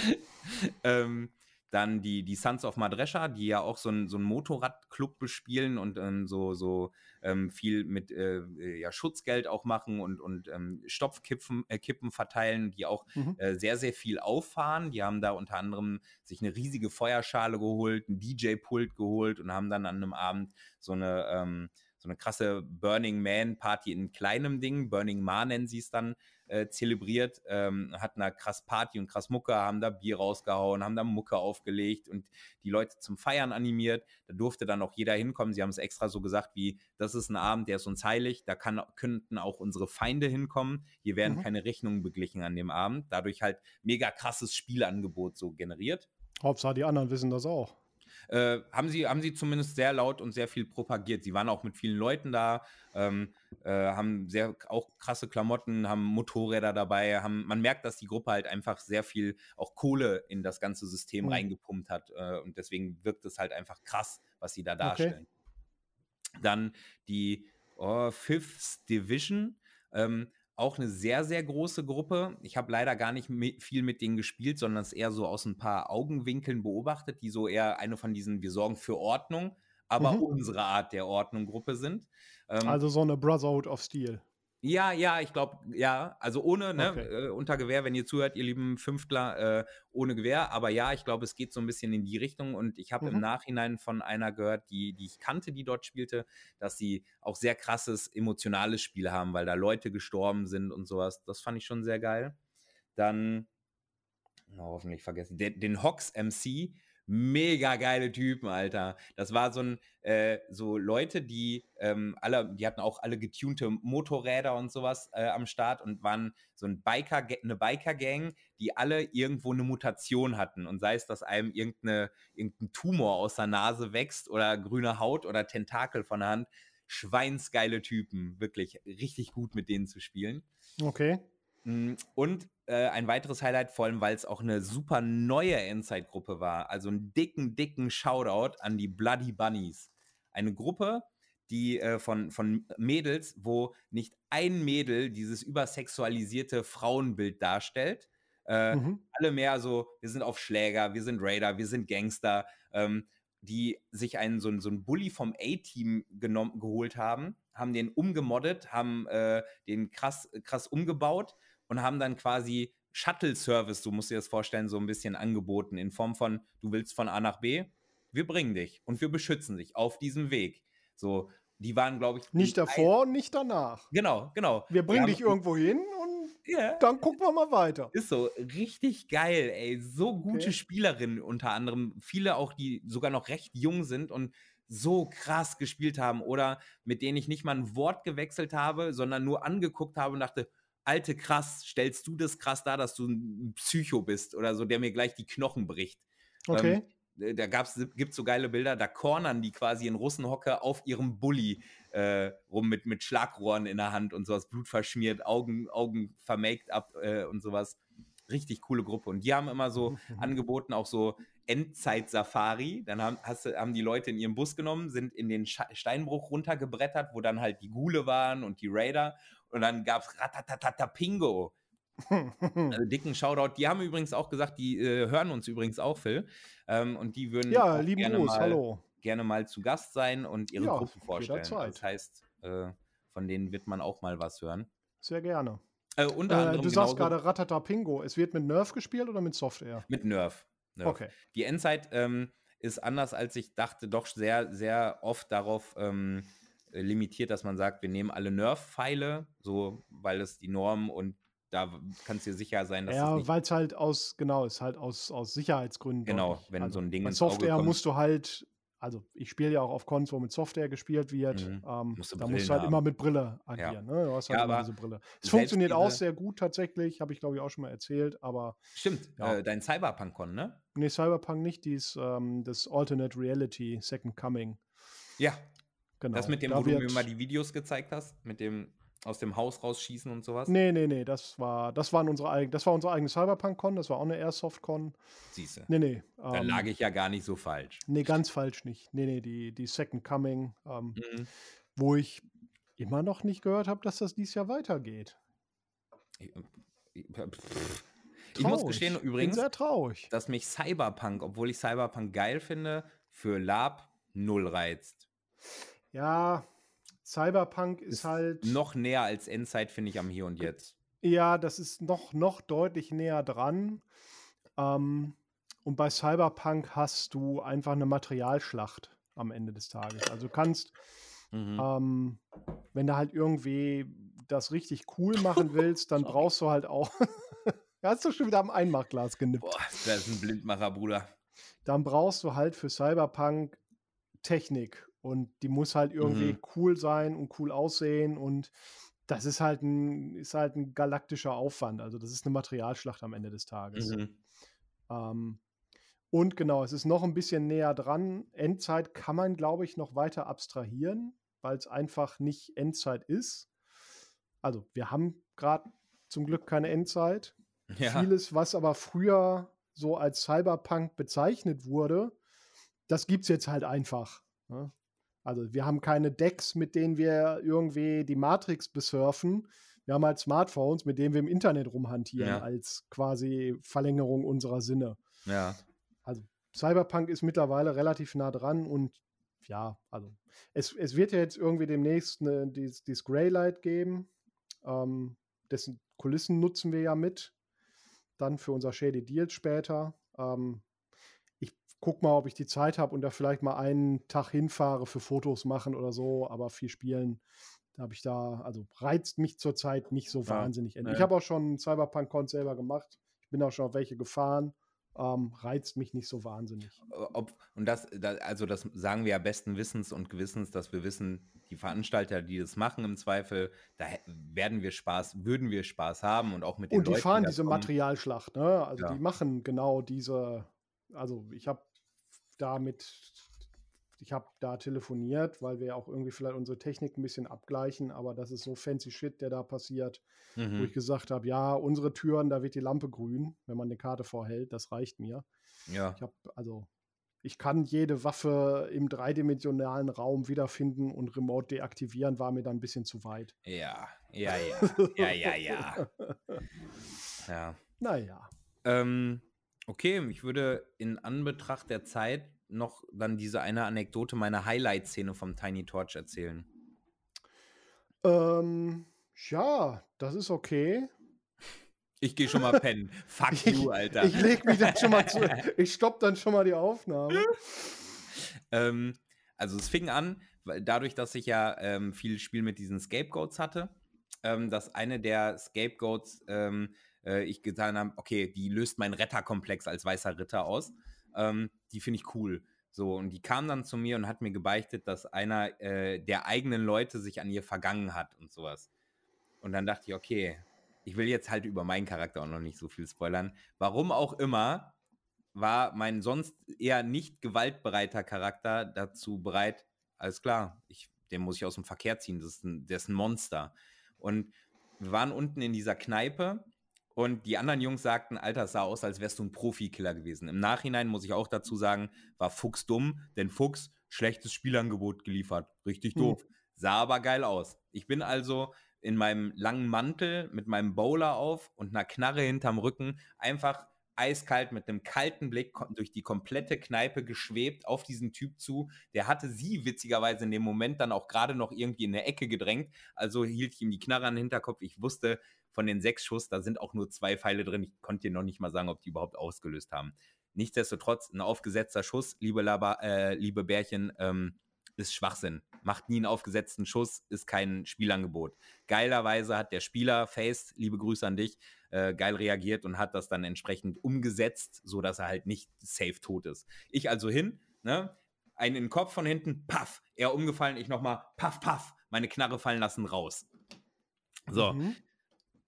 A: ähm, dann die, die Sons of Madresha, die ja auch so einen so Motorradclub bespielen und ähm, so, so ähm, viel mit äh, äh, ja, Schutzgeld auch machen und, und ähm, Stopfkippen äh, Kippen verteilen, die auch mhm. äh, sehr, sehr viel auffahren. Die haben da unter anderem sich eine riesige Feuerschale geholt, ein DJ-Pult geholt und haben dann an einem Abend so eine ähm, so eine krasse Burning Man Party in kleinem Ding, Burning Man nennen sie es dann, äh, zelebriert, ähm, hatten da krass Party und krass Mucke, haben da Bier rausgehauen, haben da Mucke aufgelegt und die Leute zum Feiern animiert. Da durfte dann auch jeder hinkommen. Sie haben es extra so gesagt, wie das ist ein Abend, der ist uns heilig, da kann, könnten auch unsere Feinde hinkommen. Hier werden mhm. keine Rechnungen beglichen an dem Abend. Dadurch halt mega krasses Spielangebot so generiert.
B: Hauptsache, die anderen wissen das auch.
A: Äh, haben, sie, haben sie zumindest sehr laut und sehr viel propagiert. Sie waren auch mit vielen Leuten da, ähm, äh, haben sehr auch krasse Klamotten, haben Motorräder dabei, haben, man merkt, dass die Gruppe halt einfach sehr viel auch Kohle in das ganze System mhm. reingepumpt hat äh, und deswegen wirkt es halt einfach krass, was sie da darstellen. Okay. Dann die oh, Fifth Division. Ähm, auch eine sehr, sehr große Gruppe. Ich habe leider gar nicht viel mit denen gespielt, sondern es eher so aus ein paar Augenwinkeln beobachtet, die so eher eine von diesen Wir sorgen für Ordnung, aber mhm. unsere Art der Ordnung Gruppe sind.
B: Ähm, also so eine Brotherhood of Steel.
A: Ja, ja, ich glaube, ja. Also ohne, ne, okay. äh, unter Gewehr, wenn ihr zuhört, ihr lieben Fünftler, äh, ohne Gewehr. Aber ja, ich glaube, es geht so ein bisschen in die Richtung. Und ich habe mhm. im Nachhinein von einer gehört, die, die ich kannte, die dort spielte, dass sie auch sehr krasses emotionales Spiel haben, weil da Leute gestorben sind und sowas. Das fand ich schon sehr geil. Dann, oh, hoffentlich vergessen, den, den Hox MC, mega geile Typen, Alter. Das war so ein, äh, so Leute, die ähm, alle, die hatten auch alle getunte Motorräder und sowas äh, am Start und waren so ein Biker, eine Biker-Gang, die alle irgendwo eine Mutation hatten. Und sei es, dass einem irgendeine, irgendein Tumor aus der Nase wächst oder grüne Haut oder Tentakel von der Hand. Schweinsgeile Typen, wirklich richtig gut mit denen zu spielen.
B: Okay.
A: Mm, und äh, ein weiteres Highlight, vor allem weil es auch eine super neue Inside-Gruppe war. Also einen dicken, dicken Shoutout an die Bloody Bunnies. Eine Gruppe, die äh, von, von Mädels, wo nicht ein Mädel dieses übersexualisierte Frauenbild darstellt. Äh, mhm. Alle mehr so, wir sind auf Schläger, wir sind Raider, wir sind Gangster, ähm, die sich einen so, so einen Bully vom A-Team geholt haben, haben den umgemoddet, haben äh, den krass, krass umgebaut und haben dann quasi Shuttle-Service, du musst dir das vorstellen, so ein bisschen angeboten in Form von, du willst von A nach B, wir bringen dich und wir beschützen dich auf diesem Weg. So, die waren, glaube ich.
B: Nicht davor und nicht danach.
A: Genau, genau.
B: Wir bringen dich irgendwo hin und yeah. dann gucken wir mal weiter.
A: Ist so, richtig geil, ey. So gute okay. Spielerinnen unter anderem. Viele auch, die sogar noch recht jung sind und so krass gespielt haben oder mit denen ich nicht mal ein Wort gewechselt habe, sondern nur angeguckt habe und dachte, alte krass, stellst du das krass dar, dass du ein Psycho bist oder so, der mir gleich die Knochen bricht.
B: Okay.
A: Ähm, da gibt es so geile Bilder, da cornern die quasi in Russenhocke auf ihrem Bulli äh, rum mit, mit Schlagrohren in der Hand und sowas, Blut verschmiert, Augen, Augen vermaked ab äh, und sowas. Richtig coole Gruppe. Und die haben immer so angeboten, auch so Endzeit-Safari. Dann haben, hast, haben die Leute in ihren Bus genommen, sind in den Steinbruch runtergebrettert, wo dann halt die Gule waren und die Raider. Und dann gab es Ratatatapingo. also dicken Shoutout. Die haben übrigens auch gesagt, die äh, hören uns übrigens auch, Phil. Ähm, und die würden
B: ja, lieben
A: gerne,
B: Gruß,
A: mal,
B: hallo.
A: gerne mal zu Gast sein und ihre ja, Gruppen vorstellen. Jederzeit. Das heißt, äh, von denen wird man auch mal was hören.
B: Sehr gerne.
A: Äh, unter anderem
B: du sagst gerade Ratatapingo. Es wird mit Nerf gespielt oder mit Software?
A: Mit Nerf. Nerf.
B: Okay.
A: Die Endzeit ähm, ist anders, als ich dachte, doch sehr, sehr oft darauf ähm, limitiert, dass man sagt, wir nehmen alle Nerf-Pfeile, so, weil es die Norm und da kannst du dir sicher sein, dass
B: Ja, weil es halt aus, genau, ist halt aus, aus Sicherheitsgründen.
A: Genau, deutlich. wenn also so ein Ding
B: Bei Software musst du halt, also ich spiele ja auch auf Cons, wo mit Software gespielt wird. Mhm. Ähm, musst da musst du halt haben. immer mit Brille agieren. Ja. Ne? Du hast halt ja, immer diese Brille. Es funktioniert auch sehr gut tatsächlich, habe ich glaube ich auch schon mal erzählt, aber.
A: Stimmt, ja. äh, dein Cyberpunk-Con, ne?
B: Nee, Cyberpunk nicht, die ist ähm, das Alternate Reality Second Coming.
A: Ja, Genau. Das mit dem, da wo du mir mal die Videos gezeigt hast, mit dem aus dem Haus rausschießen und sowas?
B: Nee, nee, nee, das war, das waren unsere eigene, das war unsere eigene Cyberpunk-Con, das war auch eine Airsoft-Con.
A: Siehste.
B: Nee, nee.
A: Dann ähm, lag ich ja gar nicht so falsch.
B: Nee, ganz falsch nicht. Nee, nee, die, die Second Coming, ähm, mhm. wo ich immer noch nicht gehört habe, dass das dieses Jahr weitergeht.
A: Ich, ich, ich muss gestehen übrigens,
B: sehr traurig.
A: dass mich Cyberpunk, obwohl ich Cyberpunk geil finde, für Lab null reizt.
B: Ja, Cyberpunk ist, ist halt.
A: Noch näher als Endzeit, finde ich, am Hier und Jetzt.
B: Ja, das ist noch, noch deutlich näher dran. Ähm, und bei Cyberpunk hast du einfach eine Materialschlacht am Ende des Tages. Also kannst, mhm. ähm, wenn du halt irgendwie das richtig cool machen willst, dann brauchst du halt auch. hast du schon wieder am Einmachglas genippt. Boah,
A: das ist ein Blindmacher, Bruder.
B: Dann brauchst du halt für Cyberpunk Technik und die muss halt irgendwie mhm. cool sein und cool aussehen und das ist halt ein, ist halt ein galaktischer Aufwand. Also das ist eine Materialschlacht am Ende des Tages. Mhm. Ähm, und genau, es ist noch ein bisschen näher dran. Endzeit kann man, glaube ich, noch weiter abstrahieren, weil es einfach nicht Endzeit ist. Also wir haben gerade zum Glück keine Endzeit. Ja. Vieles, was aber früher so als Cyberpunk bezeichnet wurde, das gibt es jetzt halt einfach. Ne? Also wir haben keine Decks, mit denen wir irgendwie die Matrix besurfen. Wir haben halt Smartphones, mit denen wir im Internet rumhantieren, ja. als quasi Verlängerung unserer Sinne.
A: Ja.
B: Also Cyberpunk ist mittlerweile relativ nah dran und ja, also es, es wird ja jetzt irgendwie demnächst eine, dieses, dieses Greylight geben. Ähm, dessen Kulissen nutzen wir ja mit. Dann für unser Shady Deal später. Ähm, guck mal, ob ich die Zeit habe und da vielleicht mal einen Tag hinfahre für Fotos machen oder so, aber viel spielen. Da habe ich da, also reizt mich zurzeit nicht so ja, wahnsinnig. Ja. Ich habe auch schon Cyberpunk-Con selber gemacht. Ich bin auch schon auf welche gefahren ähm, reizt mich nicht so wahnsinnig.
A: Ob, und das, das, also das sagen wir ja besten Wissens und Gewissens, dass wir wissen, die Veranstalter, die das machen im Zweifel, da werden wir Spaß, würden wir Spaß haben und auch mit den
B: Und die Leuten, fahren die diese kommen. Materialschlacht, ne? Also ja. die machen genau diese, also ich habe da mit ich habe da telefoniert, weil wir auch irgendwie vielleicht unsere Technik ein bisschen abgleichen, aber das ist so fancy Shit, der da passiert, mhm. wo ich gesagt habe, ja, unsere Türen, da wird die Lampe grün, wenn man eine Karte vorhält, das reicht mir.
A: Ja.
B: Ich habe also ich kann jede Waffe im dreidimensionalen Raum wiederfinden und remote deaktivieren, war mir dann ein bisschen zu weit.
A: Ja, ja, ja, ja, ja, ja.
B: ja. Naja.
A: Ähm, okay, ich würde in Anbetracht der Zeit noch dann diese eine Anekdote, meine Highlight-Szene vom Tiny Torch erzählen?
B: Ähm, ja, das ist okay.
A: Ich gehe schon mal pennen. Fuck ich, you, Alter.
B: Ich leg mich dann schon mal zu. Ich stopp dann schon mal die Aufnahme.
A: ähm, also es fing an, weil dadurch, dass ich ja ähm, viel Spiel mit diesen Scapegoats hatte, ähm, dass eine der Scapegoats ähm, äh, ich getan habe, okay, die löst meinen Retterkomplex als weißer Ritter aus ähm, die finde ich cool. So, und die kam dann zu mir und hat mir gebeichtet, dass einer äh, der eigenen Leute sich an ihr vergangen hat und sowas. Und dann dachte ich, okay, ich will jetzt halt über meinen Charakter auch noch nicht so viel spoilern. Warum auch immer, war mein sonst eher nicht gewaltbereiter Charakter dazu bereit, alles klar, ich, den muss ich aus dem Verkehr ziehen, das ist ein, der ist ein Monster. Und wir waren unten in dieser Kneipe und die anderen Jungs sagten, Alter, es sah aus, als wärst du ein Profikiller gewesen. Im Nachhinein muss ich auch dazu sagen, war Fuchs dumm, denn Fuchs schlechtes Spielangebot geliefert. Richtig hm. doof. Hm. Sah aber geil aus. Ich bin also in meinem langen Mantel mit meinem Bowler auf und einer Knarre hinterm Rücken einfach eiskalt mit einem kalten Blick durch die komplette Kneipe geschwebt auf diesen Typ zu. Der hatte sie witzigerweise in dem Moment dann auch gerade noch irgendwie in der Ecke gedrängt. Also hielt ich ihm die Knarre an den Hinterkopf. Ich wusste, von den sechs Schuss, da sind auch nur zwei Pfeile drin. Ich konnte dir noch nicht mal sagen, ob die überhaupt ausgelöst haben. Nichtsdestotrotz, ein aufgesetzter Schuss, liebe, Laba, äh, liebe Bärchen, ähm, ist Schwachsinn. Macht nie einen aufgesetzten Schuss, ist kein Spielangebot. Geilerweise hat der Spieler, Face, liebe Grüße an dich, äh, geil reagiert und hat das dann entsprechend umgesetzt, sodass er halt nicht safe tot ist. Ich also hin, ne? Einen in den Kopf von hinten, paff, er umgefallen, ich nochmal, paff, paff, meine Knarre fallen lassen, raus. So, mhm.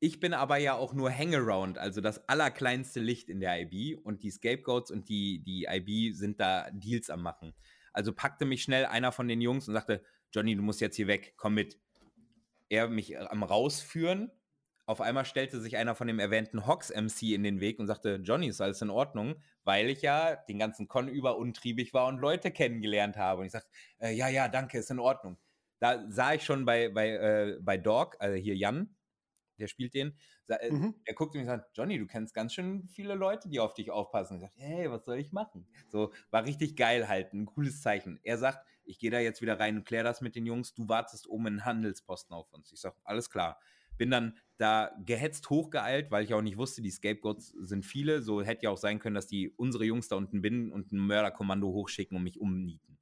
A: Ich bin aber ja auch nur Hangaround, also das allerkleinste Licht in der IB und die Scapegoats und die, die IB sind da Deals am machen. Also packte mich schnell einer von den Jungs und sagte, Johnny, du musst jetzt hier weg, komm mit. Er mich am rausführen. Auf einmal stellte sich einer von dem erwähnten Hawks MC in den Weg und sagte, Johnny, ist alles in Ordnung, weil ich ja den ganzen Con über untriebig war und Leute kennengelernt habe. Und ich sagte, äh, ja, ja, danke, ist in Ordnung. Da sah ich schon bei, bei, äh, bei Dog, also hier Jan, der spielt den. Äh, mhm. Er guckt mich und sagt, Johnny, du kennst ganz schön viele Leute, die auf dich aufpassen. Ich sage, hey, was soll ich machen? So, war richtig geil halt, ein cooles Zeichen. Er sagt, ich gehe da jetzt wieder rein und kläre das mit den Jungs, du wartest oben in Handelsposten auf uns. Ich sage, alles klar. Bin dann da gehetzt hochgeeilt, weil ich auch nicht wusste, die Scapegoats sind viele. So hätte ja auch sein können, dass die unsere Jungs da unten binden und ein Mörderkommando hochschicken und mich umnieten.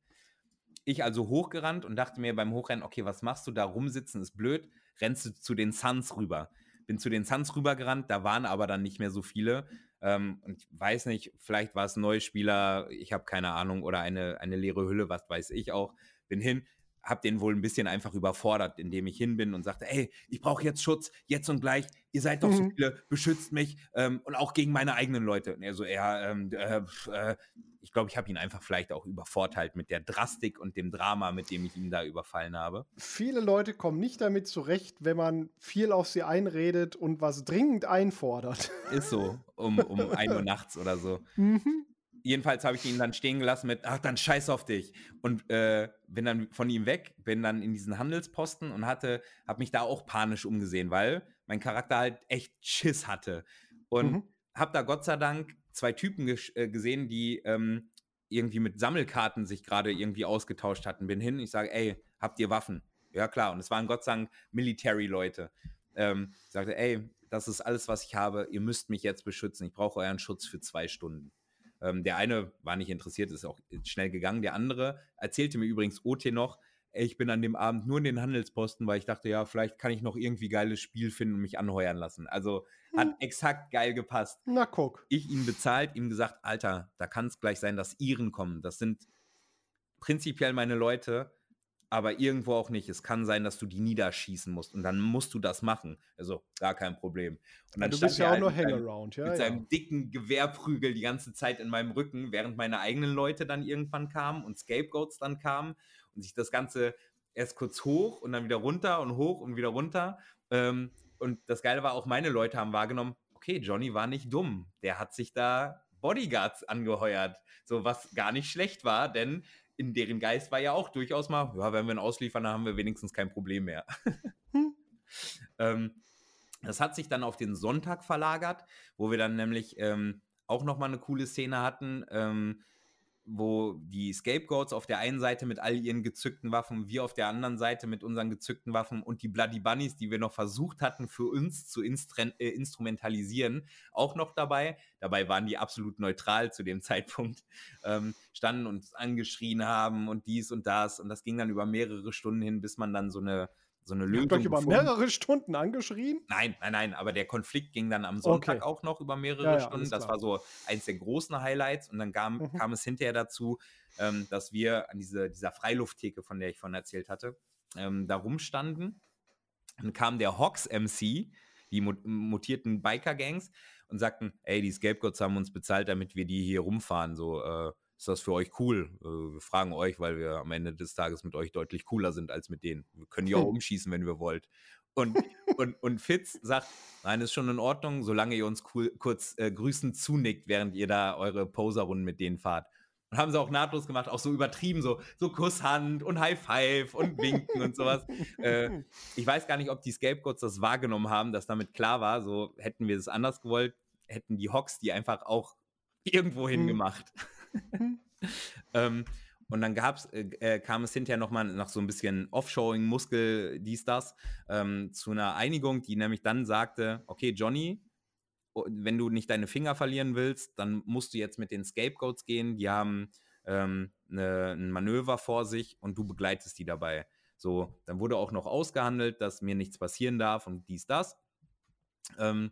A: Ich also hochgerannt und dachte mir beim Hochrennen, okay, was machst du da? Rumsitzen ist blöd rennst du zu den Suns rüber. Bin zu den Suns rübergerannt, da waren aber dann nicht mehr so viele. Ähm, ich weiß nicht, vielleicht war es ein neuer Spieler, ich habe keine Ahnung, oder eine, eine leere Hülle, was weiß ich auch. Bin hin, habe den wohl ein bisschen einfach überfordert, indem ich hin bin und sagte, ey, ich brauche jetzt Schutz, jetzt und gleich. Ihr seid doch mhm. so viele, beschützt mich ähm, und auch gegen meine eigenen Leute. Und er so, ja, ähm, äh, äh, ich glaube, ich habe ihn einfach vielleicht auch übervorteilt mit der Drastik und dem Drama, mit dem ich ihn da überfallen habe.
B: Viele Leute kommen nicht damit zurecht, wenn man viel auf sie einredet und was dringend einfordert.
A: Ist so, um, um 1 Uhr nachts oder so. Mhm. Jedenfalls habe ich ihn dann stehen gelassen mit, ach, dann scheiß auf dich. Und äh, bin dann von ihm weg, bin dann in diesen Handelsposten und hatte, habe mich da auch panisch umgesehen, weil mein Charakter halt echt Schiss hatte. Und mhm. habe da Gott sei Dank zwei Typen äh, gesehen, die ähm, irgendwie mit Sammelkarten sich gerade irgendwie ausgetauscht hatten. Bin hin, ich sage, ey, habt ihr Waffen? Ja, klar. Und es waren Gott sei Dank Military-Leute. ähm, sagte, ey, das ist alles, was ich habe, ihr müsst mich jetzt beschützen, ich brauche euren Schutz für zwei Stunden. Ähm, der eine war nicht interessiert, ist auch schnell gegangen. Der andere erzählte mir übrigens OT noch, ich bin an dem Abend nur in den Handelsposten, weil ich dachte, ja, vielleicht kann ich noch irgendwie geiles Spiel finden und mich anheuern lassen. Also hat hm. exakt geil gepasst.
B: Na guck.
A: Ich ihn bezahlt, ihm gesagt, Alter, da kann es gleich sein, dass Iren kommen. Das sind prinzipiell meine Leute aber irgendwo auch nicht. Es kann sein, dass du die niederschießen musst und dann musst du das machen. Also gar kein Problem. Und
B: dann ja, du bist ja auch halt nur Hangaround, ja.
A: Mit ja. seinem dicken Gewehrprügel die ganze Zeit in meinem Rücken, während meine eigenen Leute dann irgendwann kamen und Scapegoats dann kamen und sich das Ganze erst kurz hoch und dann wieder runter und hoch und wieder runter. Ähm, und das Geile war auch, meine Leute haben wahrgenommen, okay, Johnny war nicht dumm. Der hat sich da Bodyguards angeheuert. So was gar nicht schlecht war, denn in deren Geist war ja auch durchaus mal, ja, wenn wir ihn ausliefern, dann haben wir wenigstens kein Problem mehr. hm. ähm, das hat sich dann auf den Sonntag verlagert, wo wir dann nämlich ähm, auch nochmal eine coole Szene hatten. Ähm, wo die Scapegoats auf der einen Seite mit all ihren gezückten Waffen, wir auf der anderen Seite mit unseren gezückten Waffen und die Bloody Bunnies, die wir noch versucht hatten für uns zu instru äh, instrumentalisieren, auch noch dabei. Dabei waren die absolut neutral zu dem Zeitpunkt, ähm, standen und angeschrien haben und dies und das und das ging dann über mehrere Stunden hin, bis man dann so eine so eine Lösung. Habt
B: euch über gefunden. mehrere Stunden angeschrien?
A: Nein, nein, nein, aber der Konflikt ging dann am Sonntag okay. auch noch über mehrere ja, ja, Stunden. Das war so eins der großen Highlights und dann kam, mhm. kam es hinterher dazu, ähm, dass wir an diese, dieser Freilufttheke, von der ich vorhin erzählt hatte, ähm, da rumstanden. Dann kam der Hawks MC, die mutierten Biker-Gangs, und sagten, ey, die Scapegoats haben uns bezahlt, damit wir die hier rumfahren. So, äh, ist das für euch cool? Äh, wir fragen euch, weil wir am Ende des Tages mit euch deutlich cooler sind als mit denen. Wir können die auch umschießen, wenn wir wollt. Und, und, und Fitz sagt, nein, ist schon in Ordnung, solange ihr uns cool, kurz äh, grüßend zunickt, während ihr da eure Poserrunden mit denen fahrt. Und haben sie auch nahtlos gemacht, auch so übertrieben, so, so Kusshand und High Five und Winken und sowas. Äh, ich weiß gar nicht, ob die Scapegoats das wahrgenommen haben, dass damit klar war, so hätten wir es anders gewollt, hätten die Hawks die einfach auch irgendwo hin gemacht. ähm, und dann gab's, äh, äh, kam es hinterher nochmal nach so ein bisschen Offshoring, Muskel, dies, das, ähm, zu einer Einigung, die nämlich dann sagte, okay, Johnny, wenn du nicht deine Finger verlieren willst, dann musst du jetzt mit den Scapegoats gehen. Die haben ähm, eine, ein Manöver vor sich und du begleitest die dabei. So, dann wurde auch noch ausgehandelt, dass mir nichts passieren darf und dies, das. Ähm,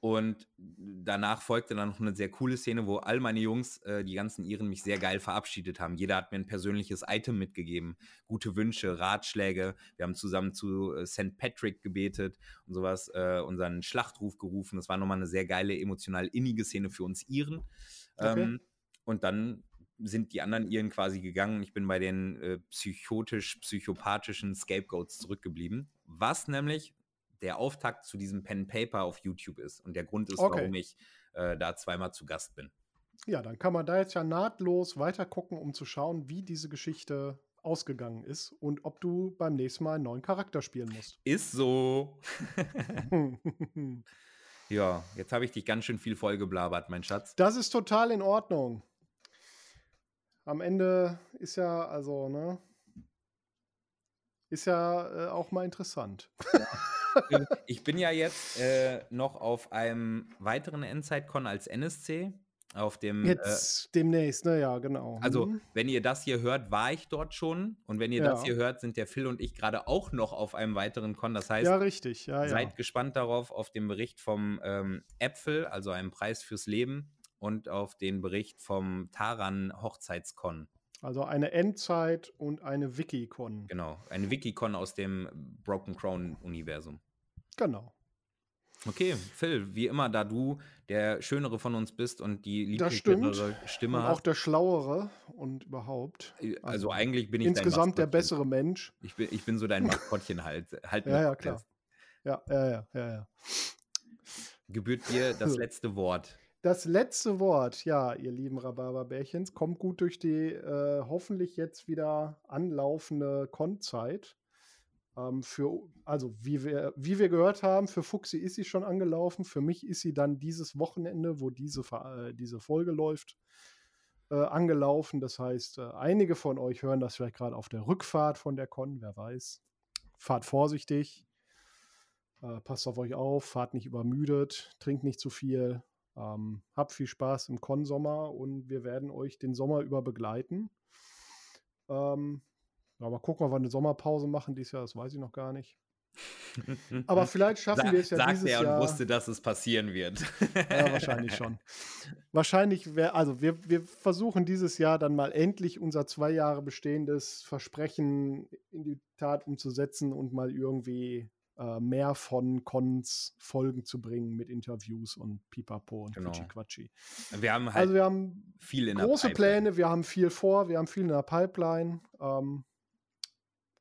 A: und danach folgte dann noch eine sehr coole Szene, wo all meine Jungs, äh, die ganzen Iren, mich sehr geil verabschiedet haben. Jeder hat mir ein persönliches Item mitgegeben, gute Wünsche, Ratschläge. Wir haben zusammen zu äh, St. Patrick gebetet und sowas, äh, unseren Schlachtruf gerufen. Das war nochmal eine sehr geile, emotional innige Szene für uns Iren. Okay. Ähm, und dann sind die anderen Iren quasi gegangen. Ich bin bei den äh, psychotisch-psychopathischen Scapegoats zurückgeblieben. Was nämlich der Auftakt zu diesem Pen Paper auf YouTube ist und der Grund ist, okay. warum ich äh, da zweimal zu Gast bin.
B: Ja, dann kann man da jetzt ja nahtlos weiter gucken, um zu schauen, wie diese Geschichte ausgegangen ist und ob du beim nächsten Mal einen neuen Charakter spielen musst.
A: Ist so. ja, jetzt habe ich dich ganz schön viel vollgeblabert, mein Schatz.
B: Das ist total in Ordnung. Am Ende ist ja, also, ne? Ist ja äh, auch mal interessant.
A: Ich bin ja jetzt äh, noch auf einem weiteren Endzeit-Con als NSC. Auf dem.
B: Äh, jetzt äh, demnächst, ne, ja, genau.
A: Also, mhm. wenn ihr das hier hört, war ich dort schon. Und wenn ihr ja. das hier hört, sind der Phil und ich gerade auch noch auf einem weiteren Con. Das heißt,
B: ja, richtig. Ja,
A: seid ja. gespannt darauf, auf den Bericht vom ähm, Äpfel, also einem Preis fürs Leben, und auf den Bericht vom Taran Hochzeitskon.
B: Also eine Endzeit und eine Wikicon.
A: Genau, eine Wikicon aus dem Broken Crown-Universum.
B: Genau.
A: Okay, Phil, wie immer, da du der Schönere von uns bist und die lieblichere Stimme und
B: hast. Auch der Schlauere und überhaupt.
A: Äh, also, also eigentlich bin ich
B: Insgesamt der bessere Mensch.
A: Ich bin, ich bin so dein Maskottchen halt. halt
B: ja, ja, klar. Ja, ja, ja, ja, ja.
A: Gebührt dir das letzte Wort.
B: Das letzte Wort, ja, ihr lieben Rhabarberbärchens, kommt gut durch die äh, hoffentlich jetzt wieder anlaufende Konzeit. Ähm, für, also, wie wir, wie wir gehört haben, für Fuchsi ist sie schon angelaufen. Für mich ist sie dann dieses Wochenende, wo diese, äh, diese Folge läuft, äh, angelaufen. Das heißt, äh, einige von euch hören das vielleicht gerade auf der Rückfahrt von der Con, wer weiß. Fahrt vorsichtig. Äh, passt auf euch auf, fahrt nicht übermüdet, trinkt nicht zu viel, ähm, habt viel Spaß im Konsommer und wir werden euch den Sommer über begleiten. Ähm, aber gucken, ob wir eine Sommerpause machen dieses Jahr, das weiß ich noch gar nicht. Aber vielleicht schaffen Sa wir es ja
A: sagt
B: dieses
A: er
B: Jahr.
A: und wusste, dass es passieren wird.
B: Ja, wahrscheinlich schon. Wahrscheinlich wäre, also wir, wir versuchen dieses Jahr dann mal endlich unser zwei Jahre bestehendes Versprechen in die Tat umzusetzen und mal irgendwie äh, mehr von Cons Folgen zu bringen mit Interviews und Pipapo und
A: Genau.
B: Quatschi Quatschi.
A: Wir haben halt
B: Also wir haben
A: viel in der
B: große
A: Pipeline.
B: Pläne, wir haben viel vor, wir haben viel in der Pipeline. Ähm,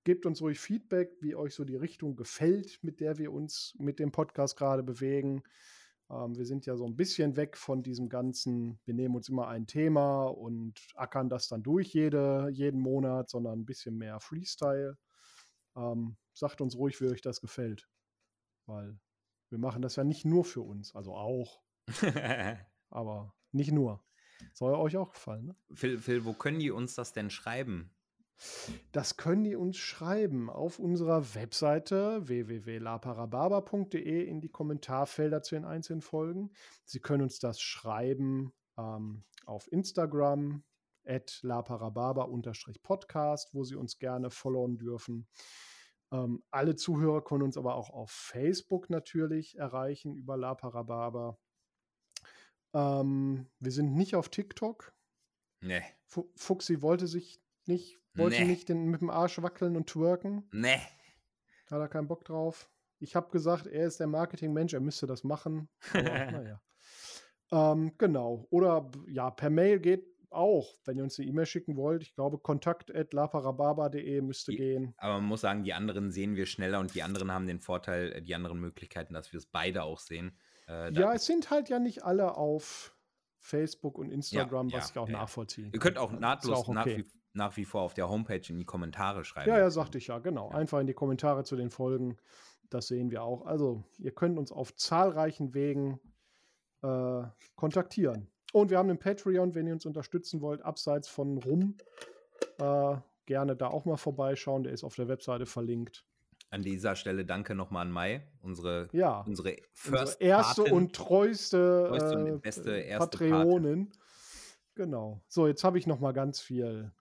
B: gebt uns ruhig Feedback, wie euch so die Richtung gefällt, mit der wir uns mit dem Podcast gerade bewegen. Ähm, wir sind ja so ein bisschen weg von diesem ganzen, wir nehmen uns immer ein Thema und ackern das dann durch jede, jeden Monat, sondern ein bisschen mehr Freestyle. Ähm, sagt uns ruhig, wie euch das gefällt. Weil wir machen das ja nicht nur für uns, also auch, aber nicht nur. Soll euch auch gefallen, ne?
A: Phil, Phil, wo können die uns das denn schreiben?
B: Das können die uns schreiben auf unserer Webseite www.laparababa.de in die Kommentarfelder zu den einzelnen Folgen. Sie können uns das schreiben ähm, auf Instagram at laparababa-podcast, wo Sie uns gerne followen dürfen. Ähm, alle Zuhörer können uns aber auch auf Facebook natürlich erreichen über laparababa. Ähm, wir sind nicht auf TikTok.
A: Nee.
B: Fu- Fuchsi wollte sich nicht, wollte
A: Nee.
B: nicht den, mit dem Arsch wackeln und twerken.
A: Nee.
B: Hat er keinen Bock drauf. Ich habe gesagt, er ist der Marketingmensch, er müsste das machen. Aber, naja. Ähm, genau. Oder ja, per Mail geht auch, wenn ihr uns eine E-Mail schicken wollt. Ich glaube, kontakt.laparababa.de müsste
A: Die-
B: gehen.
A: Aber man muss sagen, die anderen sehen wir schneller und die anderen haben den Vorteil, äh, die anderen Möglichkeiten, dass wir es beide auch sehen. Äh,
B: Ja, es sind halt ja nicht alle auf Facebook und Instagram,
A: ja,
B: was ich auch
A: ja, ja.
B: nachvollziehen
A: Ihr könnt auch
B: ja
A: nahtlos
B: auch
A: nach,
B: okay.
A: wie, nach wie vor auf der Homepage in die Kommentare schreiben.
B: Ja, ja, sagte ich ja, genau. Einfach in die Kommentare zu den Folgen. Das sehen wir auch. Also, ihr könnt uns auf zahlreichen Wegen äh, kontaktieren. Und wir haben einen Patreon, wenn ihr uns unterstützen wollt, abseits von Rum. Äh, gerne da auch mal vorbeischauen. Der ist auf der Webseite verlinkt.
A: An dieser Stelle danke nochmal an Mai, unsere,
B: Ja,
A: unsere
B: unsere erste
A: Patin.
B: und treueste,
A: Treueste und
B: äh,
A: beste erste
B: Patreonin. Genau. So, jetzt habe ich noch mal ganz viel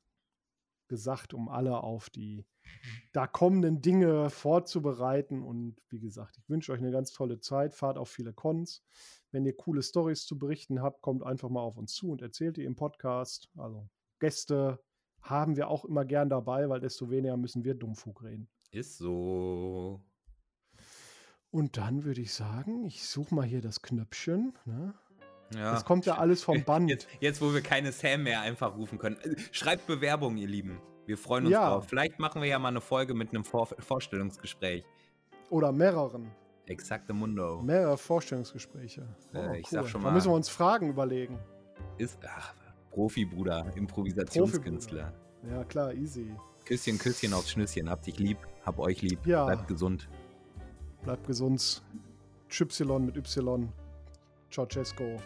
B: gesagt, um alle auf die da kommenden Dinge vorzubereiten. Und wie gesagt, ich wünsche euch eine ganz tolle Zeit. Fahrt auf viele Cons. Wenn ihr coole Stories zu berichten habt, kommt einfach mal auf uns zu und erzählt die im Podcast. Also Gäste haben wir auch immer gern dabei, weil desto weniger müssen wir Dummfug reden.
A: Ist so.
B: Und dann würde ich sagen, ich suche mal hier das Knöpfchen. Ne?
A: Ja.
B: Das kommt ja alles vom Band.
A: Jetzt, jetzt, wo wir keine Sam mehr einfach rufen können. Schreibt Bewerbungen, ihr Lieben. Wir freuen uns
B: Ja.
A: drauf. Vielleicht machen wir ja mal eine Folge mit einem Vor Vorstellungsgespräch.
B: Oder mehreren.
A: Exakte Mundo.
B: Mehrere Vorstellungsgespräche.
A: Äh, ich sag schon
B: Da
A: mal-
B: müssen wir uns Fragen überlegen.
A: Ist, ach, Profi, Bruder. Improvisationskünstler.
B: Ja, klar, easy.
A: Küsschen, Küsschen aufs Schnüsschen. Habt dich lieb. Hab euch lieb.
B: Ja.
A: Bleibt gesund.
B: Bleibt gesund. Y mit Y. Ceausescu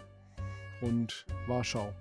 B: und Warschau.